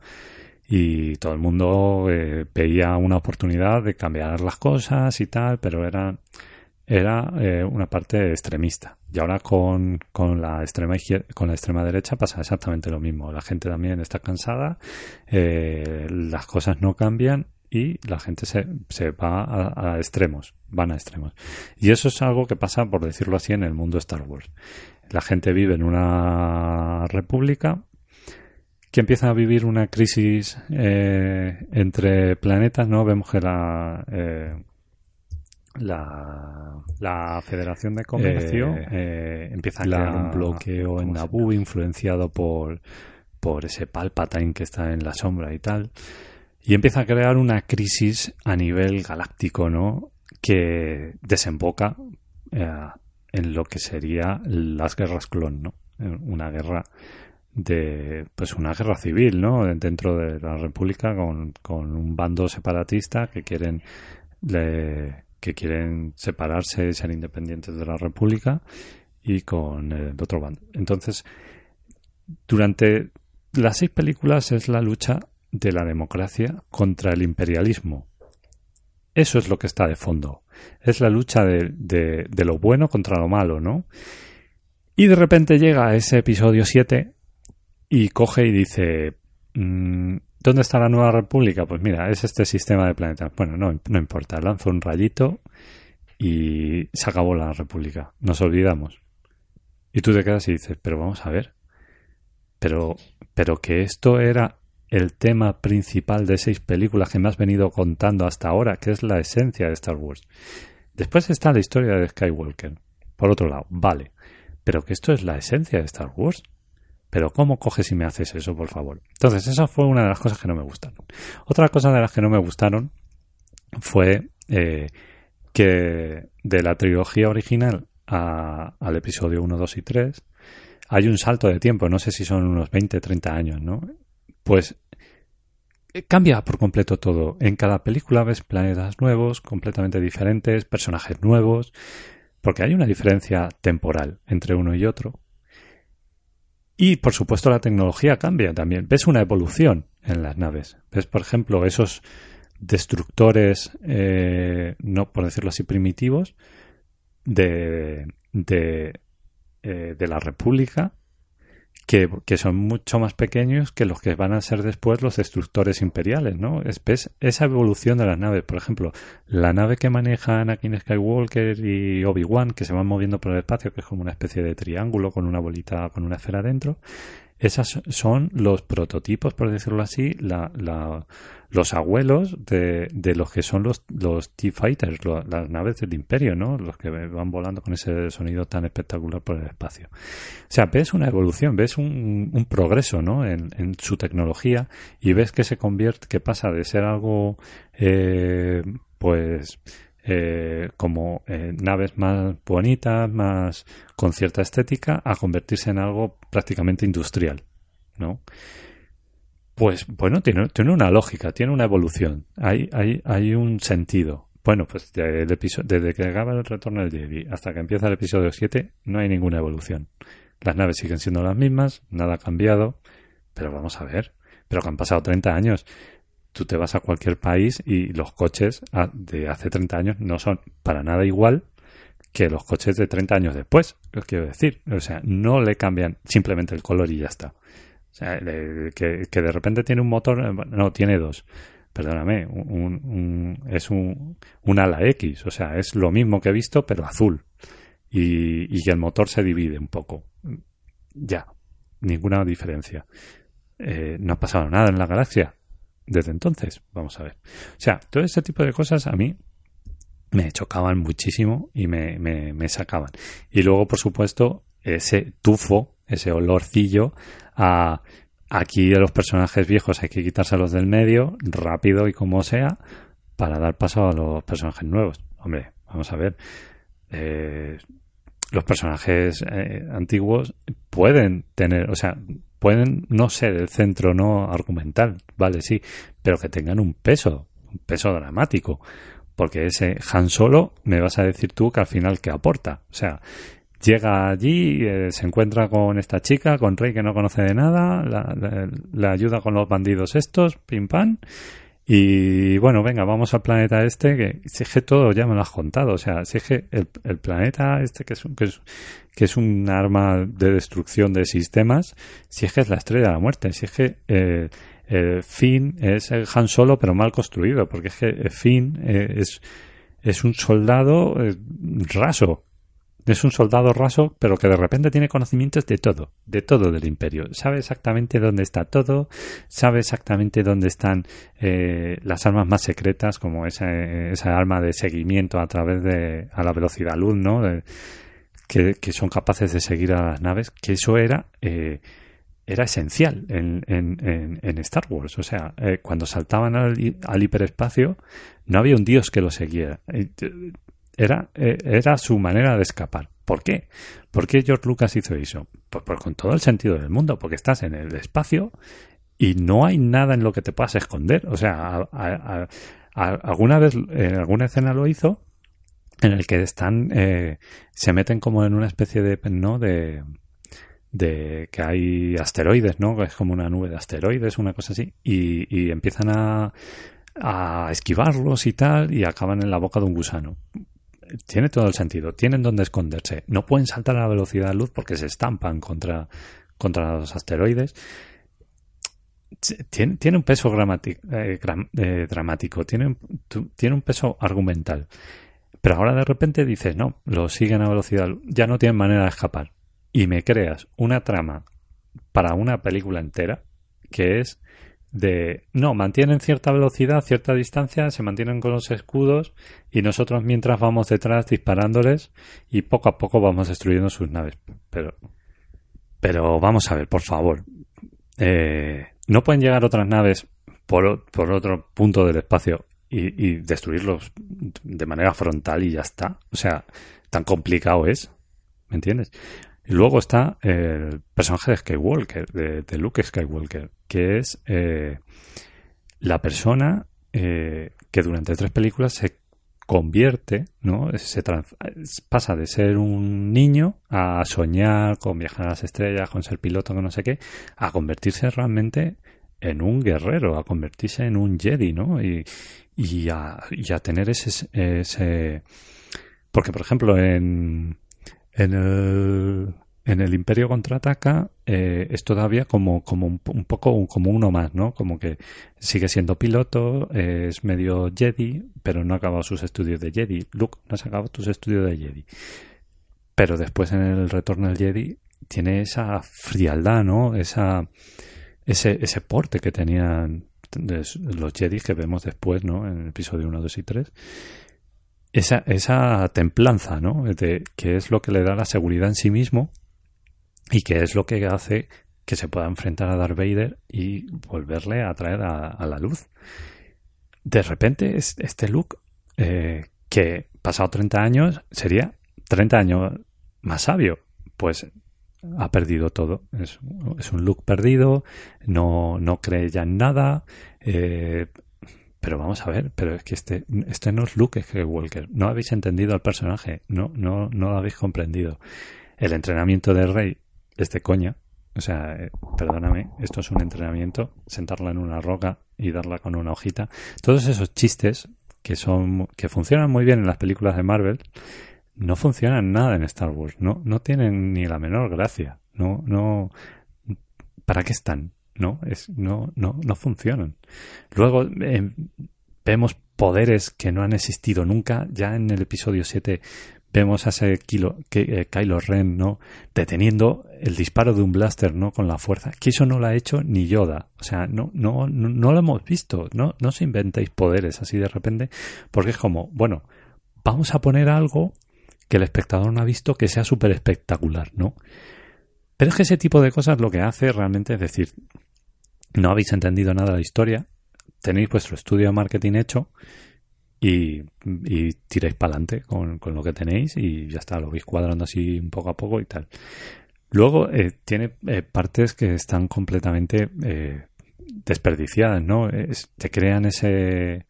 y todo el mundo eh, veía una oportunidad de cambiar las cosas y tal, pero era, era eh, una parte extremista. Y ahora con, con, la extrema con la extrema derecha pasa exactamente lo mismo. La gente también está cansada, eh, las cosas no cambian y la gente se, se va a, extremos, van a extremos. Y eso es algo que pasa, por decirlo así, en el mundo Star Wars. La gente vive en una república que empieza a vivir una crisis eh, entre planetas, ¿no? Vemos que la, la, la Federación de Comercio eh, empieza a crear un bloqueo en Naboo influenciado por, por ese Palpatine que está en la sombra y tal y empieza a crear una crisis a nivel galáctico, ¿no? Que desemboca eh, en lo que sería las guerras clon, ¿no? Una guerra de, pues una guerra civil, ¿no? Dentro de la República con, con un bando separatista que quieren que quieren separarse ser independientes de la República y con el otro bando. Entonces, durante las seis películas es la lucha de la democracia contra el imperialismo. Eso es lo que está de fondo. Es la lucha de, de, lo bueno contra lo malo, ¿no? Y de repente llega ese episodio 7 y coge y dice, mm, ¿dónde está la nueva república? Pues mira, es este sistema de planetas. Bueno, no, no importa, lanzo un rayito y se acabó la república. Nos olvidamos. Y tú te quedas y dices, pero vamos a ver. Pero, pero que esto era el tema principal de seis películas que me has venido contando hasta ahora, que es la esencia de Star Wars. Después está la historia de Skywalker. Por otro lado, vale. Pero que esto es la esencia de Star Wars. Pero ¿cómo coges y me haces eso, por favor? Entonces, esa fue una de las cosas que no me gustaron. Otra cosa de las que no me gustaron fue eh, que de la trilogía original al episodio 1, 2 y 3 hay un salto de tiempo, no sé si son unos 20, 30 años, ¿no? pues eh, cambia por completo todo. En cada película ves planetas nuevos, completamente diferentes, personajes nuevos, porque hay una diferencia temporal entre uno y otro. Y por supuesto la tecnología cambia también. Ves una evolución en las naves. Ves, por ejemplo, esos destructores, eh, no por decirlo así, primitivos, de, de, eh, de la República, que, son mucho más pequeños que los que van a ser después los destructores imperiales, ¿no? Es, esa evolución de las naves. Por ejemplo, la nave que maneja Anakin Skywalker y Obi-Wan, que se van moviendo por el espacio, que es como una especie de triángulo con una bolita, con una esfera dentro, esas son los prototipos, por decirlo así, la, la, los abuelos de, de, los que son los, T-Fighters, las naves del Imperio, ¿no? Los que van volando con ese sonido tan espectacular por el espacio. O sea, ves una evolución, ves un, un progreso, ¿no? En, en, su tecnología y ves que se convierte, que pasa de ser algo, eh, pues, eh, como eh, naves más bonitas, más con cierta estética, a convertirse en algo prácticamente industrial, ¿no? Pues bueno, tiene, tiene una lógica, tiene una evolución, hay, hay, hay un sentido. Bueno, pues desde que acaba el retorno del Jedi hasta que empieza el episodio 7 no hay ninguna evolución. Las naves siguen siendo las mismas, nada ha cambiado, pero vamos a ver, pero que han pasado 30 años tú te vas a cualquier país y los coches de hace 30 años no son para nada igual que los coches de 30 años después, quiero decir. O sea, no le cambian simplemente el color y ya está. O sea, que, que de repente tiene un motor, eh, no, tiene dos perdóname, un, es un, un, ala X, o sea, es lo mismo que he visto, pero azul. Y, y el motor se divide un poco. Ya, ninguna diferencia. Eh, no ha pasado nada en la galaxia desde entonces. Vamos a ver. O sea, todo ese tipo de cosas a mí me chocaban muchísimo y me, me, sacaban. Y luego, por supuesto, ese tufo, ese olorcillo a aquí de los personajes viejos hay que quitárselos del medio, rápido y como sea, para dar paso a los personajes nuevos. Hombre, vamos a ver. Eh, los personajes eh, antiguos pueden tener, o sea, pueden no ser el centro no argumental, vale, sí, pero que tengan un peso, un peso dramático. Porque ese Han Solo, me vas a decir tú que al final que aporta. O sea, llega allí, eh, se encuentra con esta chica, con Rey que no conoce de nada, la, ayuda con los bandidos estos, pim pam, y bueno, venga, vamos al planeta este, que si es que todo ya me lo has contado, o sea, si es que el, planeta este, que es, un, que, es, un arma de destrucción de sistemas, si es que es la estrella de la muerte, si es que eh, Finn es el Han Solo, pero mal construido, porque es que Finn eh, es, es un soldado eh, raso, es un soldado raso, pero que de repente tiene conocimientos de todo, de todo del imperio. Sabe exactamente dónde está todo, sabe exactamente dónde están eh, las armas más secretas, como esa, esa, arma de seguimiento a través de, a la velocidad luz, ¿no? que, son capaces de seguir a las naves, que eso era, eh, era esencial en, en, en, Star Wars. O sea, eh, cuando saltaban al, hiperespacio, no había un dios que lo eh, era su manera de escapar. ¿Por qué? ¿Por qué George Lucas hizo eso? Pues, pues, con todo el sentido del mundo, porque estás en el espacio y no hay nada en lo que te puedas esconder. O sea, alguna vez en alguna escena lo hizo en el que están eh, se meten como en una especie de no de de que hay asteroides, ¿no? Es como una nube de asteroides, una cosa así, y, y empiezan a, a esquivarlos y tal, y acaban en la boca de un gusano tiene todo el sentido. Tienen donde esconderse. No pueden saltar a la velocidad de luz porque se estampan contra, contra los asteroides. Tiene, tiene un peso eh, eh, dramático, tiene, tiene un peso argumental. Pero ahora de repente dices, no, lo siguen a velocidad, ya no tienen manera de escapar. Y me creas una trama para una película entera que es de no, mantienen cierta velocidad, cierta distancia, se mantienen con los escudos y nosotros mientras vamos detrás disparándoles y poco a poco vamos destruyendo sus naves. Pero, pero vamos a ver, por favor, eh, no pueden llegar otras naves por, otro punto del espacio y, y, destruirlos de manera frontal y ya está. O sea, tan complicado es, ¿me entiendes? Y luego está el personaje de Skywalker, de, Luke Skywalker, que es eh, la persona eh, que durante tres películas se convierte, ¿no? Se pasa de ser un niño a soñar con viajar a las estrellas, con ser piloto, con no sé qué, a convertirse realmente en un guerrero, a convertirse en un Jedi, ¿no? Y, y, a, y a tener ese, ese... Porque, por ejemplo, en, en el, en el Imperio contraataca eh, es todavía como, como un, poco como uno más, ¿no? Como que sigue siendo piloto, es medio Jedi, pero no ha acabado sus estudios de Jedi. Luke, no has acabado tus estudios de Jedi. Pero después en el retorno del Jedi tiene esa frialdad, ¿no? Esa, ese, ese porte que tenían los Jedi que vemos después, ¿no? En el episodio 1, 2 y 3 esa, esa templanza, ¿no? De, que es lo que le da la seguridad en sí mismo y que es lo que hace que se pueda enfrentar a Darth Vader y volverle a traer a, la luz. De repente, este look, eh, que pasado 30 años, sería 30 años más sabio. Pues ha perdido todo. Es, un look perdido, no, no cree ya en nada, eh, pero vamos a ver, pero es que este, este no es Luke Skywalker. No habéis entendido al personaje, no, no, no lo habéis comprendido. El entrenamiento de Rey es de coña. O sea, eh, perdóname, esto es un entrenamiento, sentarla en una roca y darla con una hojita. Todos esos chistes que son, que funcionan muy bien en las películas de Marvel, no funcionan nada en Star Wars. No, no tienen ni la menor gracia. No, no. ¿Para qué están? No, es, no, no, no funcionan. Luego em, vemos poderes que no han existido nunca. Ya en el episodio 7 vemos a ese Kilo, que, eh, Kylo Ren, ¿no? Deteniendo el disparo de un blaster, ¿no? Con la fuerza. Que eso no lo ha hecho ni Yoda. O sea, no, no, no, no lo hemos visto. No, no os inventéis poderes así de repente. Porque es como, bueno, vamos a poner algo que el espectador no ha visto que sea súper espectacular, ¿no? Pero es que ese tipo de cosas lo que hace realmente es decir, no habéis entendido nada de la historia, tenéis vuestro estudio de marketing hecho y, tiráis para adelante con, lo que tenéis y ya está, lo vais cuadrando así poco a poco y tal. Luego eh, tiene eh, partes que están completamente eh, desperdiciadas, ¿no? te crean ese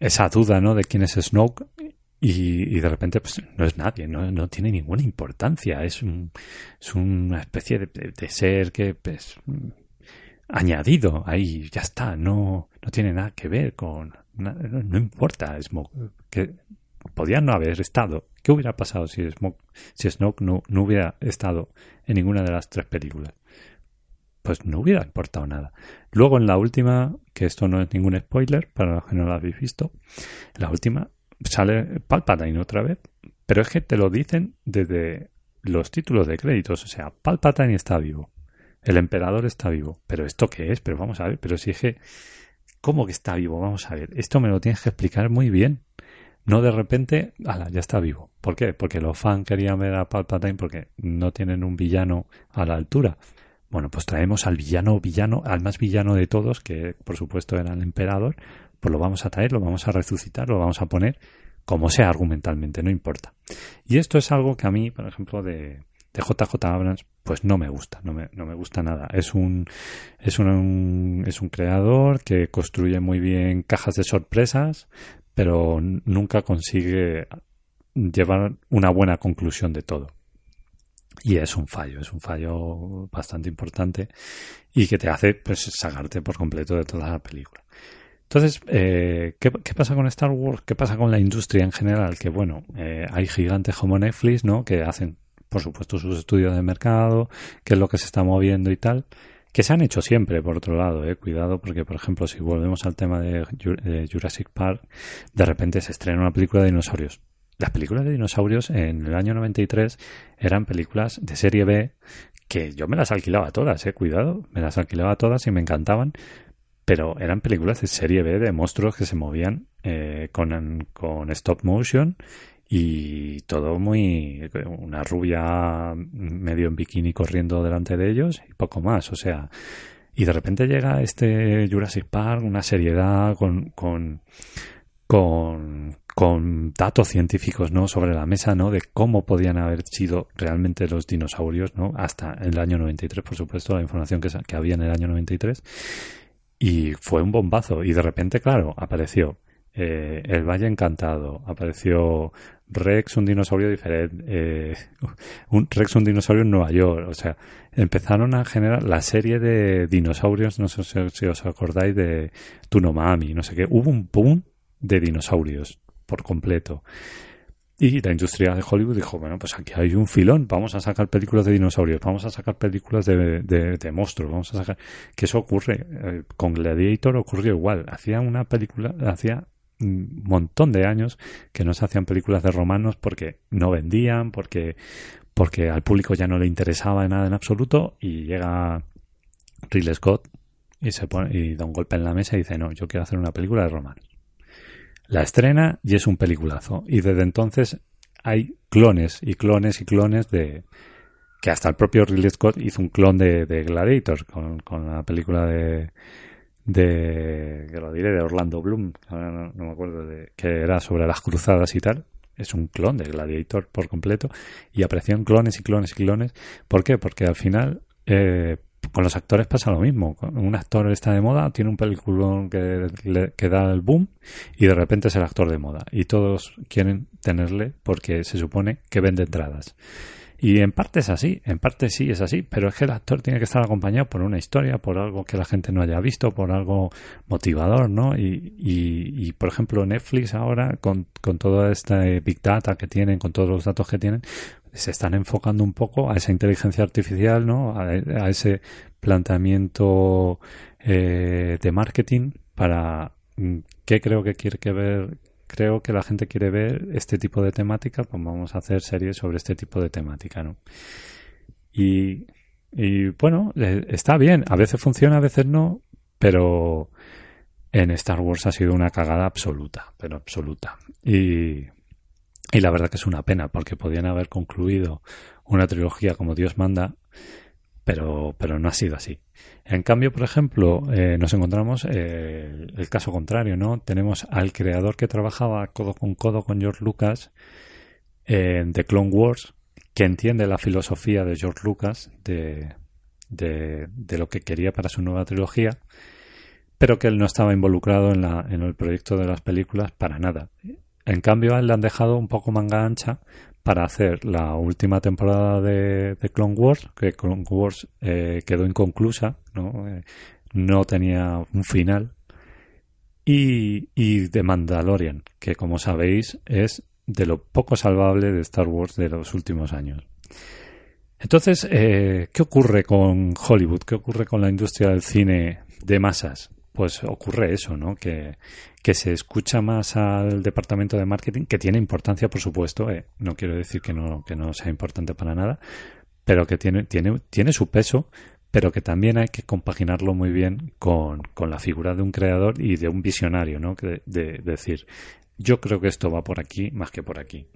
esa duda, ¿no? De quién es Snoke y, de repente pues no es nadie, no, no tiene ninguna importancia, es, un, es una especie de, ser que pues añadido ahí, ya está, no, no tiene nada que ver con, no, importa, Smoke, que podía no haber estado. ¿Qué hubiera pasado si Smoke, si Snoke no, no hubiera estado en ninguna de las tres películas? Pues no hubiera importado nada. Luego en la última, que esto no es ningún spoiler para los que no lo habéis visto, la última sale Palpatine otra vez, pero es que te lo dicen desde los títulos de créditos, o sea, Palpatine está vivo, el emperador está vivo, pero ¿esto qué es? Pero vamos a ver, pero si es que, ¿cómo que está vivo? Vamos a ver, esto me lo tienes que explicar muy bien. No de repente, ala, ya está vivo. ¿Por qué? Porque los fans querían ver a Palpatine porque no tienen un villano a la altura. Bueno, pues traemos al villano, villano, al más villano de todos, que por supuesto era el emperador, pues lo vamos a traer, lo vamos a resucitar, lo vamos a poner como sea argumentalmente, no importa. Y esto es algo que a mí, por ejemplo, de, de JJ Abrams, pues no me gusta, no me, no me gusta nada. Es un, es un, es un creador que construye muy bien cajas de sorpresas, pero nunca consigue llevar una buena conclusión de todo. Y es un fallo, es un fallo bastante importante y que te hace pues sacarte por completo de toda la película. Entonces, eh, ¿qué, pasa con Star Wars? ¿Qué pasa con la industria en general? Que bueno, eh, hay gigantes como Netflix, ¿no? Que hacen, por supuesto, sus estudios de mercado, qué es lo que se está moviendo y tal, que se han hecho siempre, por otro lado, eh. Cuidado, porque, por ejemplo, si volvemos al tema de, Jurassic Park, de repente se estrena una película de dinosaurios. Las películas de dinosaurios en el año 93 eran películas de serie B que yo me las alquilaba todas, eh, cuidado, me las alquilaba todas y me encantaban, pero eran películas de serie B de monstruos que se movían eh, con, con stop motion y todo muy una rubia medio en bikini corriendo delante de ellos y poco más o sea y de repente llega este Jurassic Park una seriedad con con con, con datos científicos no sobre la mesa no de cómo podían haber sido realmente los dinosaurios no hasta el año 93 por supuesto la información que, que había en el año 93 y fue un bombazo. Y de repente, claro, apareció eh, el Valle Encantado, apareció Rex, un dinosaurio diferente, eh, un Rex, un dinosaurio en Nueva York. O sea, empezaron a generar la serie de dinosaurios, no sé si os acordáis de Tunomami, no sé qué. Hubo un boom de dinosaurios por completo. Y la industria de Hollywood dijo, bueno, pues aquí hay un filón, vamos a sacar películas de dinosaurios, vamos a sacar películas de, de, monstruos, vamos a sacar... Que eso ocurre, eh, con Gladiator ocurrió igual, hacía una película, hacía un montón de años que no se hacían películas de romanos porque no vendían, porque, porque al público ya no le interesaba nada en absoluto y llega Ridley Scott y, se pone, y da un golpe en la mesa y dice, no, yo quiero hacer una película de romanos. La estrena y es un peliculazo. Y desde entonces hay clones y clones y clones de... que hasta el propio Ridley Scott hizo un clon de, Gladiator con, con, la película de... de... que lo diré, de Orlando Bloom, no, me acuerdo, de, que era sobre las cruzadas y tal. Es un clon de Gladiator por completo. Y aparecían clones y clones y clones. ¿Por qué? Porque al final... Eh, con los actores pasa lo mismo. Un actor está de moda, tiene un película que, que da el boom y de repente es el actor de moda. Y todos quieren tenerle porque se supone que vende entradas. Y en parte es así, en parte sí es así, pero es que el actor tiene que estar acompañado por una historia, por algo que la gente no haya visto, por algo motivador, ¿no? Y, y, por ejemplo, Netflix ahora, con, con toda esta Big Data que tienen, con todos los datos que tienen, se están enfocando un poco a esa inteligencia artificial, ¿no? A, ese planteamiento eh, de marketing para mm, qué creo que quiere que ver creo que la gente quiere ver este tipo de temática, pues vamos a hacer series sobre este tipo de temática, ¿no? Y, y bueno, eh, está bien, a veces funciona, a veces no, pero en Star Wars ha sido una cagada absoluta, pero absoluta. Y, y la verdad que es una pena, porque podían haber concluido una trilogía como Dios manda, pero, pero no ha sido así. En cambio, por ejemplo, eh, nos encontramos eh, el caso contrario, ¿no? Tenemos al creador que trabajaba codo con codo con George Lucas en The Clone Wars, que entiende la filosofía de George Lucas de, de, de, lo que quería para su nueva trilogía, pero que él no estaba involucrado en, la, en el proyecto de las películas para nada. En cambio, a le han dejado un poco manga ancha para hacer la última temporada de, Clone Wars, que Clone Wars eh, quedó inconclusa, ¿no? Eh, no tenía un final, y, y The Mandalorian, que como sabéis es de lo poco salvable de Star Wars de los últimos años. Entonces, eh, ¿qué ocurre con Hollywood? ¿Qué ocurre con la industria del cine de masas? Pues ocurre eso, ¿no? Que que se escucha más al departamento de marketing, que tiene importancia, por supuesto, eh, no quiero decir que no, que no sea importante para nada, pero que tiene, tiene, tiene su peso, pero que también hay que compaginarlo muy bien con, con la figura de un creador y de un visionario, ¿no? de, decir, yo creo que esto va por aquí más que por aquí.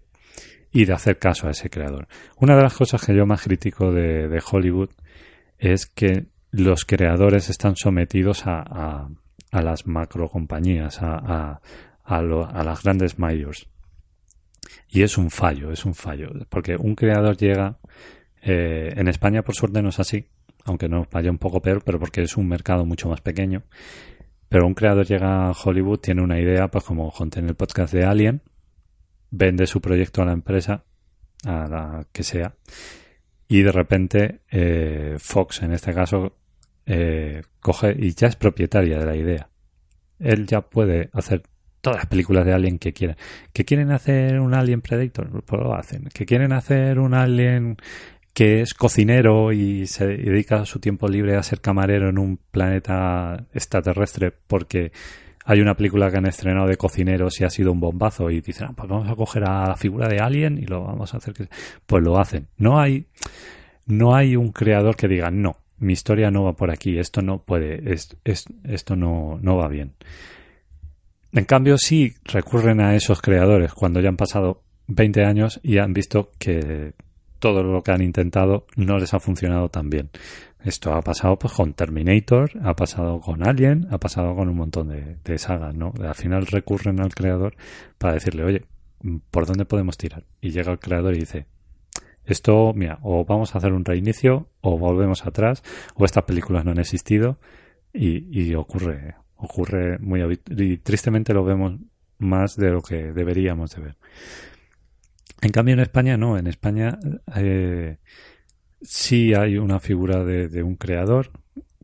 Y de hacer caso a ese creador. Una de las cosas que yo más critico de, de Hollywood es que los creadores están sometidos a, a las macro compañías, a, a, a, las grandes mayors. Y es un fallo, es un fallo, porque un creador llega, eh, en España por suerte no es así, aunque nos vaya un poco peor, pero porque es un mercado mucho más pequeño. Pero un creador llega a Hollywood, tiene una idea, pues como conté en el podcast de Alien, vende su proyecto a la empresa, a la que sea, y de repente eh, Fox, en este caso, eh, coge y ya es propietaria de la idea. Él ya puede hacer todas las películas de Alien que quieran. ¿Que quieren hacer un Alien Predator? Pues lo hacen. ¿Que quieren hacer un Alien que es cocinero y se dedica su tiempo libre a ser camarero en un planeta extraterrestre porque hay una película que han estrenado de cocineros y ha sido un bombazo y dicen, ah, pues vamos a coger a la figura de Alien y lo vamos a hacer que... Pues lo hacen. No hay, no hay un creador que diga, no, mi historia no va por aquí, esto no puede, es, esto no, no va bien. En cambio, sí recurren a esos creadores cuando ya han pasado 20 años y han visto que todo lo que han intentado no les ha funcionado tan bien. Esto ha pasado pues, con Terminator, ha pasado con Alien, ha pasado con un montón de, sagas, ¿no? Al final recurren al creador para decirle, oye, ¿por dónde podemos tirar? Y llega el creador y dice, esto, mira, o vamos a hacer un reinicio, o volvemos atrás, o estas películas no han existido, y, ocurre, ocurre muy y tristemente lo vemos más de lo que deberíamos de ver. En cambio en España no, en España eh, sí hay una figura de, un creador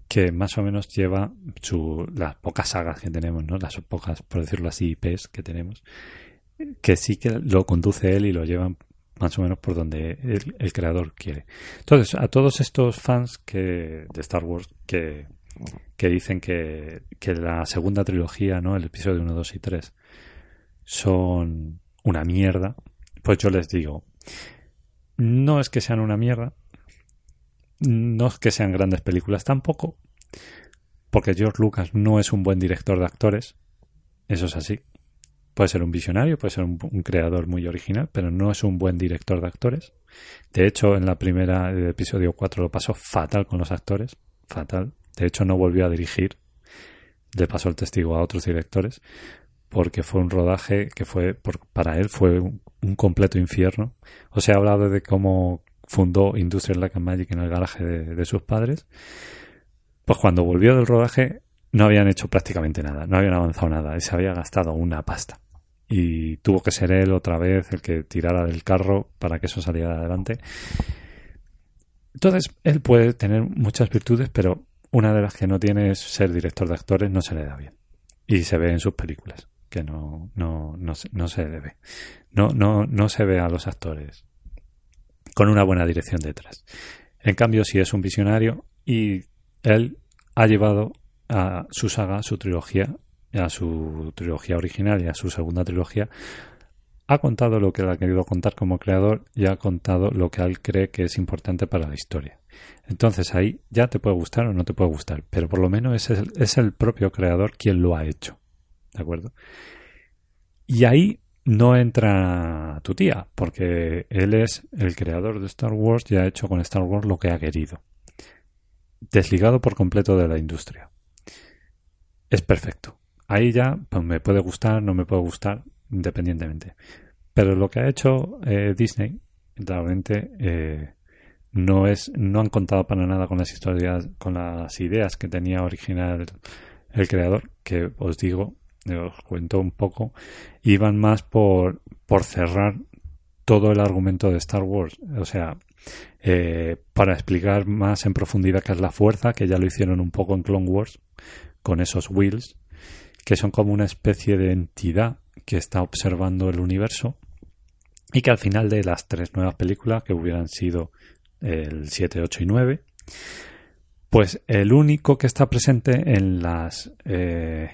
que más o menos lleva su, las pocas sagas que tenemos, ¿no? las pocas, por decirlo así, IPs que tenemos, que sí que lo conduce él y lo llevan más o menos por donde el, creador quiere. Entonces, a todos estos fans que, de Star Wars que, que dicen que, que la segunda trilogía, ¿no? El episodio 1, 2 y 3 son una mierda, pues yo les digo, no es que sean una mierda, no es que sean grandes películas tampoco, porque George Lucas no es un buen director de actores, eso es así. Puede ser un visionario, puede ser un, creador muy original, pero no es un buen director de actores. De hecho, en la primera el episodio 4 lo pasó fatal con los actores, fatal. De hecho, no volvió a dirigir. Le pasó el testigo a otros directores porque fue un rodaje que fue para él fue un, completo infierno. Os he hablado de cómo fundó Industrial Light and Magic en el garaje de, de sus padres. Pues cuando volvió del rodaje no habían hecho prácticamente nada, no habían avanzado nada y se había gastado una pasta y tuvo que ser él otra vez el que tirara del carro para que eso saliera adelante. Entonces, él puede tener muchas virtudes, pero una de las que no tiene es ser director de actores, no se le da bien. Y se ve en sus películas, que no, no, no, no se debe. No, no, no se ve a los actores con una buena dirección detrás. En cambio, si es un visionario y él ha llevado a su saga, su trilogía, a su trilogía original y a su segunda trilogía, ha contado lo que él ha querido contar como creador y ha contado lo que él cree que es importante para la historia. Entonces ahí ya te puede gustar o no te puede gustar, pero por lo menos es el, es el propio creador quien lo ha hecho. ¿De acuerdo? Y ahí no entra tu tía, porque él es el creador de Star Wars y ha hecho con Star Wars lo que ha querido. Desligado por completo de la industria. Es perfecto. Ahí ya pues, me puede gustar, no me puede gustar, independientemente. Pero lo que ha hecho eh, Disney, realmente eh, no es, no han contado para nada con las historias, con las ideas que tenía original el creador, que os digo, os cuento un poco, iban más por, por cerrar todo el argumento de Star Wars. O sea, eh, para explicar más en profundidad qué es la fuerza, que ya lo hicieron un poco en Clone Wars, con esos wheels, que son como una especie de entidad que está observando el universo y que al final de las tres nuevas películas, que hubieran sido el 7, 8 y 9, pues el único que está presente en las, eh,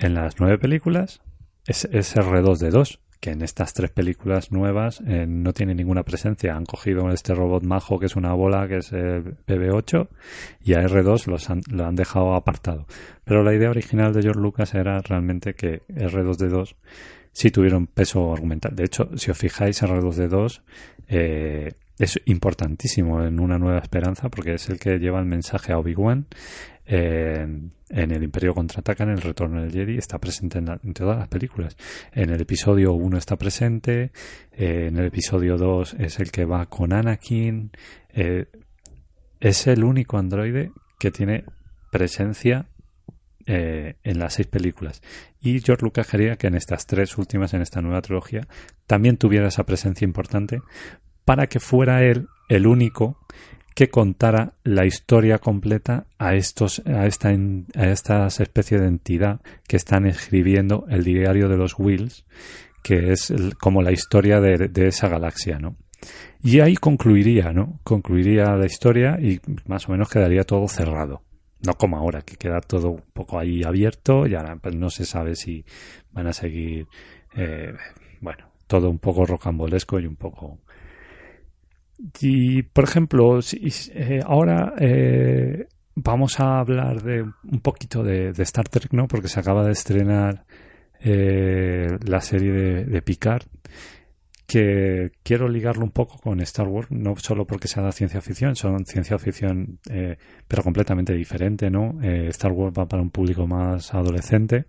en las nueve películas es, es R2D2, que en estas tres películas nuevas eh, no tiene ninguna presencia. Han cogido este robot majo que es una bola, que es el BB8, y a R2 los han, lo han dejado apartado. Pero la idea original de George Lucas era realmente que R2D2 sí tuvieron peso argumental. De hecho, si os fijáis, R2D2 eh, es importantísimo en Una Nueva Esperanza porque es el que lleva el mensaje a Obi-Wan en, el Imperio Contraataca, en el Retorno del Jedi, está presente en, todas las películas. En el episodio 1 está presente, eh, en el episodio 2 es el que va con Anakin. Eh, es el único androide que tiene presencia eh, en las seis películas. Y George Lucas quería que en estas tres últimas, en esta nueva trilogía, también tuviera esa presencia importante para que fuera él el único que contara la historia completa a estos a esta a estas especies de entidad que están escribiendo el diario de los Wills que es como la historia de, esa galaxia no y ahí concluiría no concluiría la historia y más o menos quedaría todo cerrado. No como ahora que queda todo un poco ahí abierto y ahora pues, no se sabe si van a seguir eh, bueno todo un poco rocambolesco y un poco y, por ejemplo, si, eh, ahora eh, vamos a hablar de un poquito de, Star Trek, ¿no? Porque se acaba de estrenar eh, la serie de, Picard, que quiero ligarlo un poco con Star Wars, no solo porque sea de ciencia ficción, son ciencia ficción, pero completamente diferente, ¿no? Star Wars va para un público más adolescente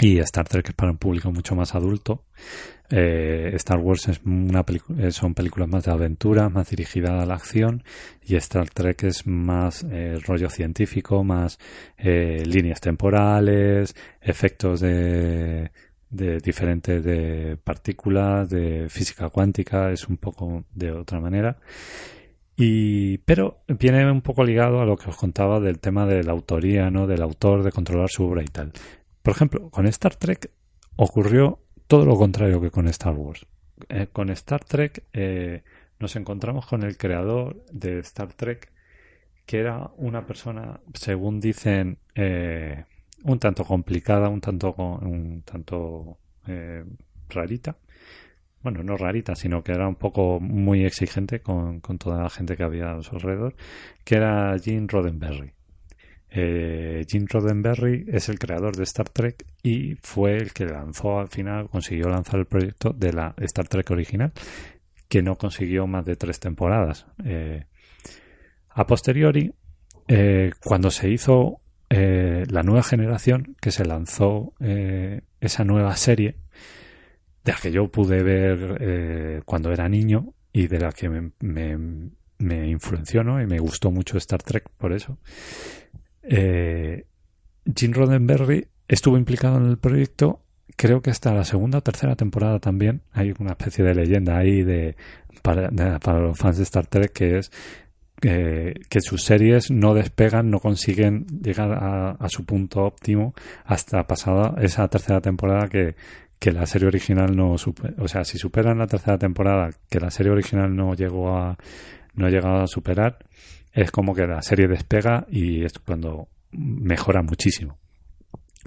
y Star Trek es para un público mucho más adulto. Eh, Star Wars es una eh, son películas más de aventura, más dirigida a la acción y Star Trek es más eh, rollo científico, más líneas temporales, efectos de, de diferentes de partículas, de física cuántica, es un poco de otra manera. Y, pero viene un poco ligado a lo que os contaba del tema de la autoría, ¿no? Del autor, de controlar su obra y tal. Por ejemplo, con Star Trek ocurrió todo lo contrario que con Star Wars. Eh, con Star Trek eh, nos encontramos con el creador de Star Trek, que era una persona, según dicen, eh, un tanto complicada, un tanto, un tanto rarita. Bueno, no rarita, sino que era un poco muy exigente con, con toda la gente que había a su alrededor, que era Gene Roddenberry. Eh, Gene Roddenberry es el creador de Star Trek y fue el que lanzó al final, consiguió lanzar el proyecto de la Star Trek original, que no consiguió más de tres temporadas. Eh, a posteriori, eh, cuando se hizo la nueva generación, que se lanzó esa nueva serie, de la que yo pude ver cuando era niño y de la que me, me, me influenció ¿no? y me gustó mucho Star Trek por eso. Eh, Gene Roddenberry estuvo implicado en el proyecto creo que hasta la segunda o tercera temporada también hay una especie de leyenda ahí de para, para los fans de Star Trek que es que sus series no despegan, no consiguen llegar a, su punto óptimo hasta pasada esa tercera temporada que, que la serie original no supera. O sea, si superan la tercera temporada que la serie original no llegó a no ha llegado a superar, es como que la serie despega y es cuando mejora muchísimo.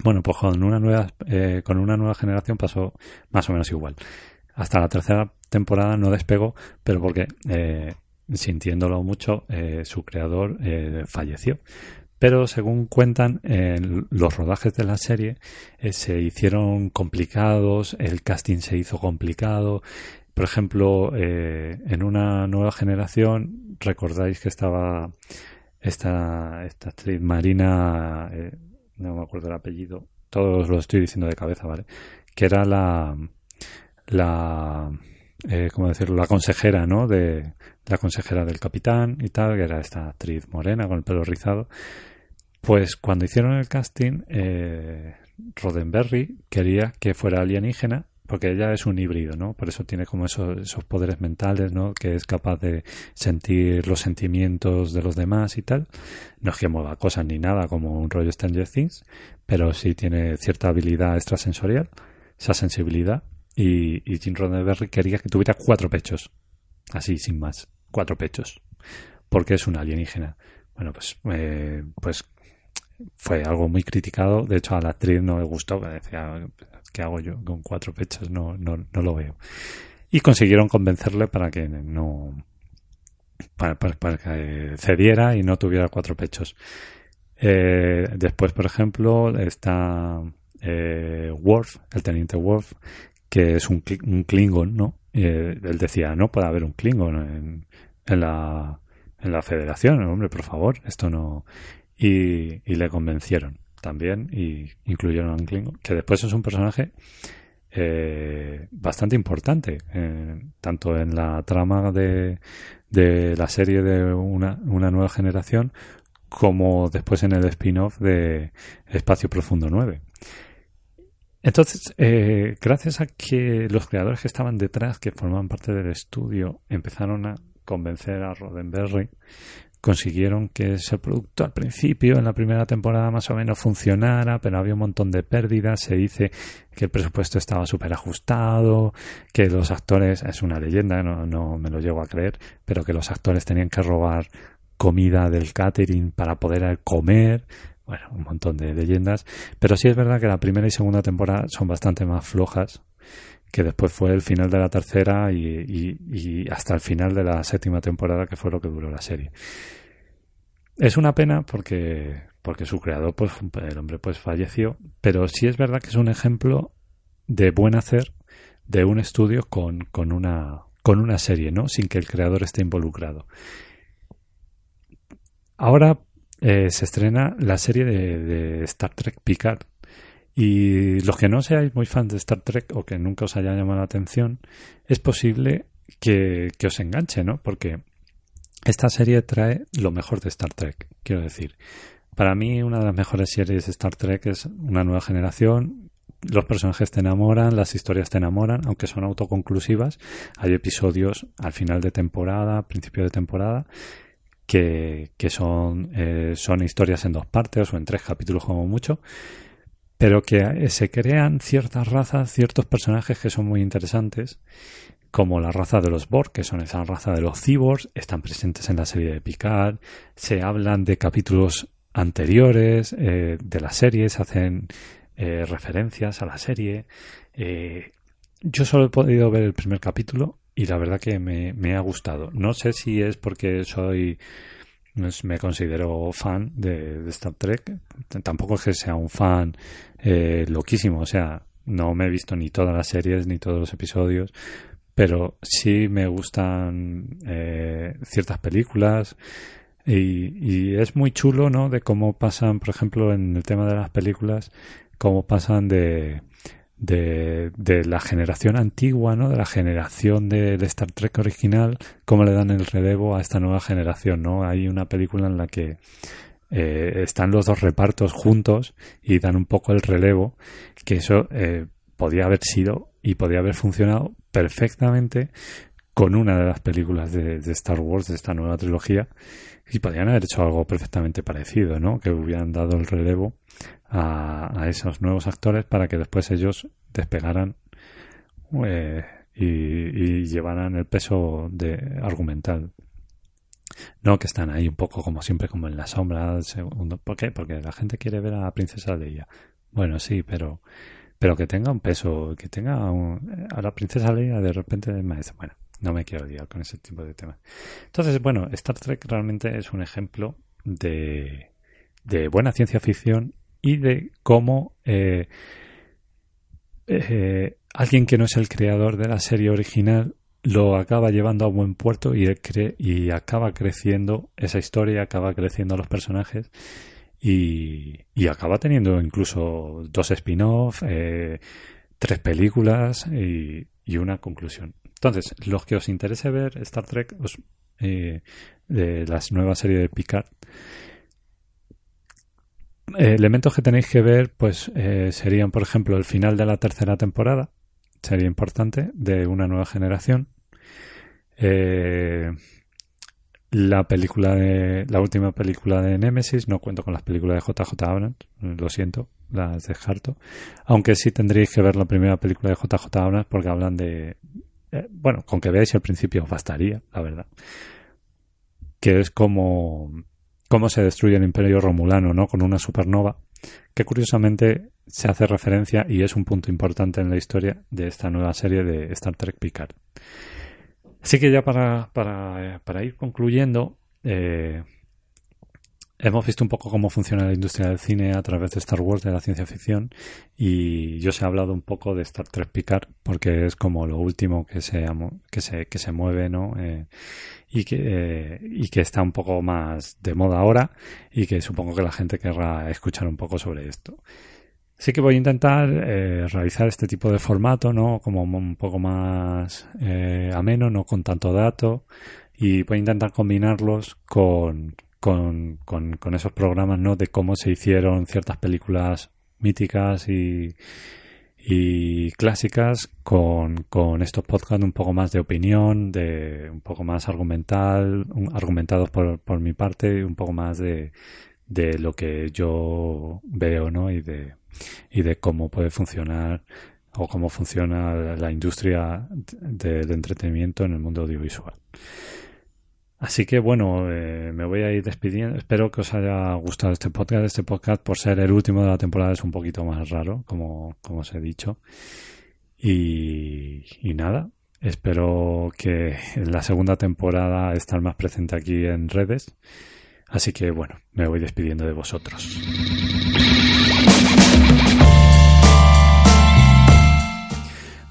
Bueno, pues con una nueva eh, con una nueva generación pasó más o menos igual. Hasta la tercera temporada no despegó, pero porque eh, sintiéndolo mucho, eh, su creador falleció. Pero según cuentan, los rodajes de la serie se hicieron complicados, el casting se hizo complicado. Por ejemplo, en una nueva generación, recordáis que estaba esta, actriz Marina, no me acuerdo el apellido, todos lo estoy diciendo de cabeza, ¿vale? Que era la, la, eh, ¿cómo decirlo? La consejera, ¿no? De la consejera del capitán y tal, que era esta actriz morena con el pelo rizado. Pues cuando hicieron el casting, eh, Roddenberry quería que fuera alienígena, porque ella es un híbrido, ¿no? Por eso tiene como esos, esos poderes mentales, ¿no? Que es capaz de sentir los sentimientos de los demás y tal. No es que mueva cosas ni nada como un rollo Stranger Things, pero sí tiene cierta habilidad extrasensorial, esa sensibilidad y, y Jim Roddenberry quería que tuviera cuatro pechos. Así, sin más. Cuatro pechos. Porque es una alienígena. Bueno, pues, eh, pues fue algo muy criticado. De hecho, a la actriz no le gustó. Decía, ¿qué hago yo con cuatro pechos? No, no, no lo veo. Y consiguieron convencerle para que no. Para, que cediera y no tuviera cuatro pechos. Eh, después, por ejemplo, está eh, Worf, el teniente Worf, que es un, un Klingon, ¿no? él decía, no puede haber un Klingon en, en, la, en la federación, hombre, por favor, esto no... Y, y le convencieron también y incluyeron a un que después es un personaje eh, bastante importante, eh, tanto en la trama de, de la serie de una, una nueva generación como después en el spin-off de Espacio Profundo 9. Entonces, eh, gracias a que los creadores que estaban detrás, que formaban parte del estudio, empezaron a convencer a Roddenberry, consiguieron que ese producto al principio, en la primera temporada, más o menos funcionara, pero había un montón de pérdidas. Se dice que el presupuesto estaba súper ajustado, que los actores, es una leyenda, no, no me lo llego a creer, pero que los actores tenían que robar comida del catering para poder comer bueno, un montón de leyendas. Pero sí es verdad que la primera y segunda temporada son bastante más flojas que después fue el final de la tercera y, hasta el final de la séptima temporada, que fue lo que duró la serie. Es una pena porque, porque su creador, pues, el hombre, pues falleció, pero sí es verdad que es un ejemplo de buen hacer de un estudio con, con, una, con una serie, ¿no? Sin que el creador esté involucrado. Ahora eh, se estrena la serie de, Star Trek Picard. Y los que no seáis muy fans de Star Trek o que nunca os haya llamado la atención, es posible que, que os enganche, ¿no? Porque esta serie trae lo mejor de Star Trek, quiero decir. Para mí, una de las mejores series de Star Trek es una nueva generación. Los personajes te enamoran, las historias te enamoran, aunque son autoconclusivas. Hay episodios al final de temporada, principio de temporada, que, son, eh, son historias en dos partes o en tres capítulos como mucho, pero que eh, se crean ciertas razas, ciertos personajes que son muy interesantes, como la raza de los Borg, que son esa raza de los cyborgs, están presentes en la serie de Picard, se hablan de capítulos anteriores eh, de la serie, se hacen referencias a la serie. yo solo he podido ver el primer capítulo y la verdad que me, ha gustado. No sé si es porque soy me considero fan de, Star Trek. Tampoco es que sea un fan eh, loquísimo, o sea, no me he visto ni todas las series ni todos los episodios, pero sí me gustan eh, ciertas películas y, y, es muy chulo, ¿no? De cómo pasan, por ejemplo, en el tema de las películas, cómo pasan de de, de, la generación antigua, ¿no? De la generación de, Star Trek original, cómo le dan el relevo a esta nueva generación, ¿no? Hay una película en la que eh, están los dos repartos juntos y dan un poco el relevo, que eso eh, podía haber sido y podía haber funcionado perfectamente con una de las películas de, Star Wars, de esta nueva trilogía, y podrían haber hecho algo perfectamente parecido, ¿no? Que hubieran dado el relevo a, esos nuevos actores para que después ellos despegaran eh, y, llevaran el peso de argumental. No, que están ahí un poco como siempre, como en la sombra. Segundo. ¿Por qué? Porque la gente quiere ver a la princesa Leia. Bueno, sí, pero pero que tenga un peso, que tenga a la princesa Leia de repente maestra. Bueno, no me quiero liar con ese tipo de temas. Entonces, bueno, Star Trek realmente es un ejemplo de, de buena ciencia ficción y de cómo eh, eh, alguien que no es el creador de la serie original lo acaba llevando a buen puerto y, cre y acaba creciendo esa historia, acaba creciendo los personajes y, y acaba teniendo incluso dos spin-offs, eh, tres películas y, y, una conclusión. Entonces, los que os interese ver Star Trek os, eh, de las nuevas series de Picard, elementos que tenéis que ver pues eh, serían, por ejemplo, el final de la tercera temporada, sería importante, de una nueva generación. Eh, la película de la última película de Nemesis no cuento con las películas de JJ Abrams lo siento las descarto. Aunque sí tendréis que ver la primera película de JJ Abrams porque hablan de eh, bueno con que veáis el principio bastaría la verdad. Que es como cómo se destruye el imperio romulano no con una supernova que curiosamente se hace referencia y es un punto importante en la historia de esta nueva serie de Star Trek Picard. Así que ya para, para, para ir concluyendo, eh, hemos visto un poco cómo funciona la industria del cine a través de Star Wars, de la ciencia ficción, y yo os he hablado un poco de Star Trek Picard, porque es como lo último que se, que se, que se mueve, ¿no? Eh, y, que, eh, y que está un poco más de moda ahora, y que supongo que la gente querrá escuchar un poco sobre esto. Sí que voy a intentar eh, realizar este tipo de formato, ¿no? Como un poco más ameno, no con tanto dato. Y voy a intentar combinarlos con, con, con, esos programas, ¿no? De cómo se hicieron ciertas películas míticas y, y clásicas con, con estos podcasts un poco más de opinión, de un poco más argumental, argumentados por, por mi parte, un poco más de, de lo que yo veo, ¿no? Y de, y de cómo puede funcionar o cómo funciona la industria del entretenimiento en el mundo audiovisual. Así que bueno, eh, me voy a ir despidiendo. Espero que os haya gustado este podcast. Este podcast, por ser el último de la temporada, es un poquito más raro, como, como os he dicho. Y, nada, espero que en la segunda temporada estar más presente aquí en redes. Así que bueno, me voy despidiendo de vosotros.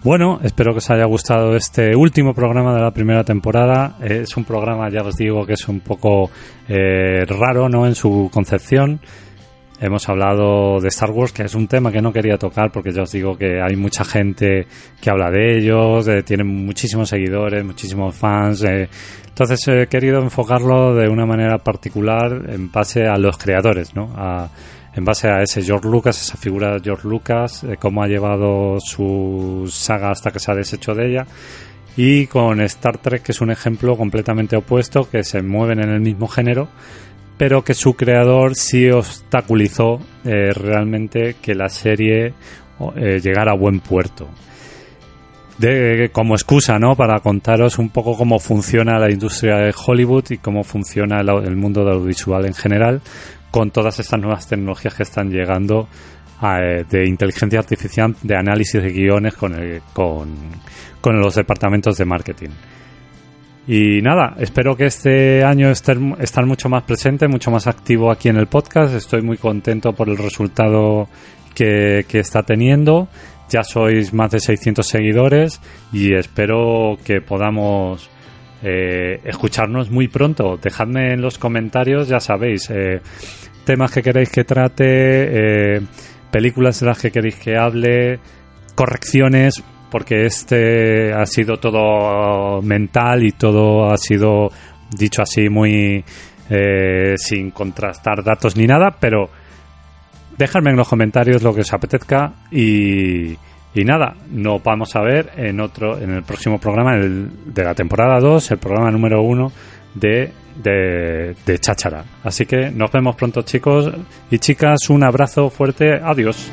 Bueno, espero que os haya gustado este último programa de la primera temporada. Es un programa, ya os digo, que es un poco eh, raro, ¿no? En su concepción. Hemos hablado de Star Wars, que es un tema que no quería tocar porque ya os digo que hay mucha gente que habla de ellos, tienen muchísimos seguidores, muchísimos fans. Eh, entonces he querido enfocarlo de una manera particular en base a los creadores, ¿no? en base a ese George Lucas, esa figura de George Lucas, cómo ha llevado su saga hasta que se ha deshecho de ella. Y con Star Trek, que es un ejemplo completamente opuesto, que se mueven en el mismo género, pero que su creador sí obstaculizó eh, realmente que la serie eh, llegara a buen puerto de, como excusa, ¿no? Para contaros un poco cómo funciona la industria de Hollywood y cómo funciona el, mundo del audiovisual en general con todas estas nuevas tecnologías que están llegando eh, de inteligencia artificial, de análisis de guiones con, con, con los departamentos de marketing. Y nada, espero que este año esté, estar mucho más presente, mucho más activo aquí en el podcast. Estoy muy contento por el resultado que, que está teniendo ya sois más de 600 seguidores y espero que podamos eh, escucharnos muy pronto. Dejadme en los comentarios, ya sabéis, eh, temas que queréis que trate, eh, películas de las que queréis que hable, correcciones, porque este ha sido todo mental y todo ha sido dicho así muy sin contrastar datos ni nada, pero Dejadme en los comentarios lo que os apetezca y, nada, nos vamos a ver en otro, en el próximo programa de la temporada 2, el programa número 1 de, de, de Cháchara. Así que nos vemos pronto chicos y chicas, un abrazo fuerte, adiós.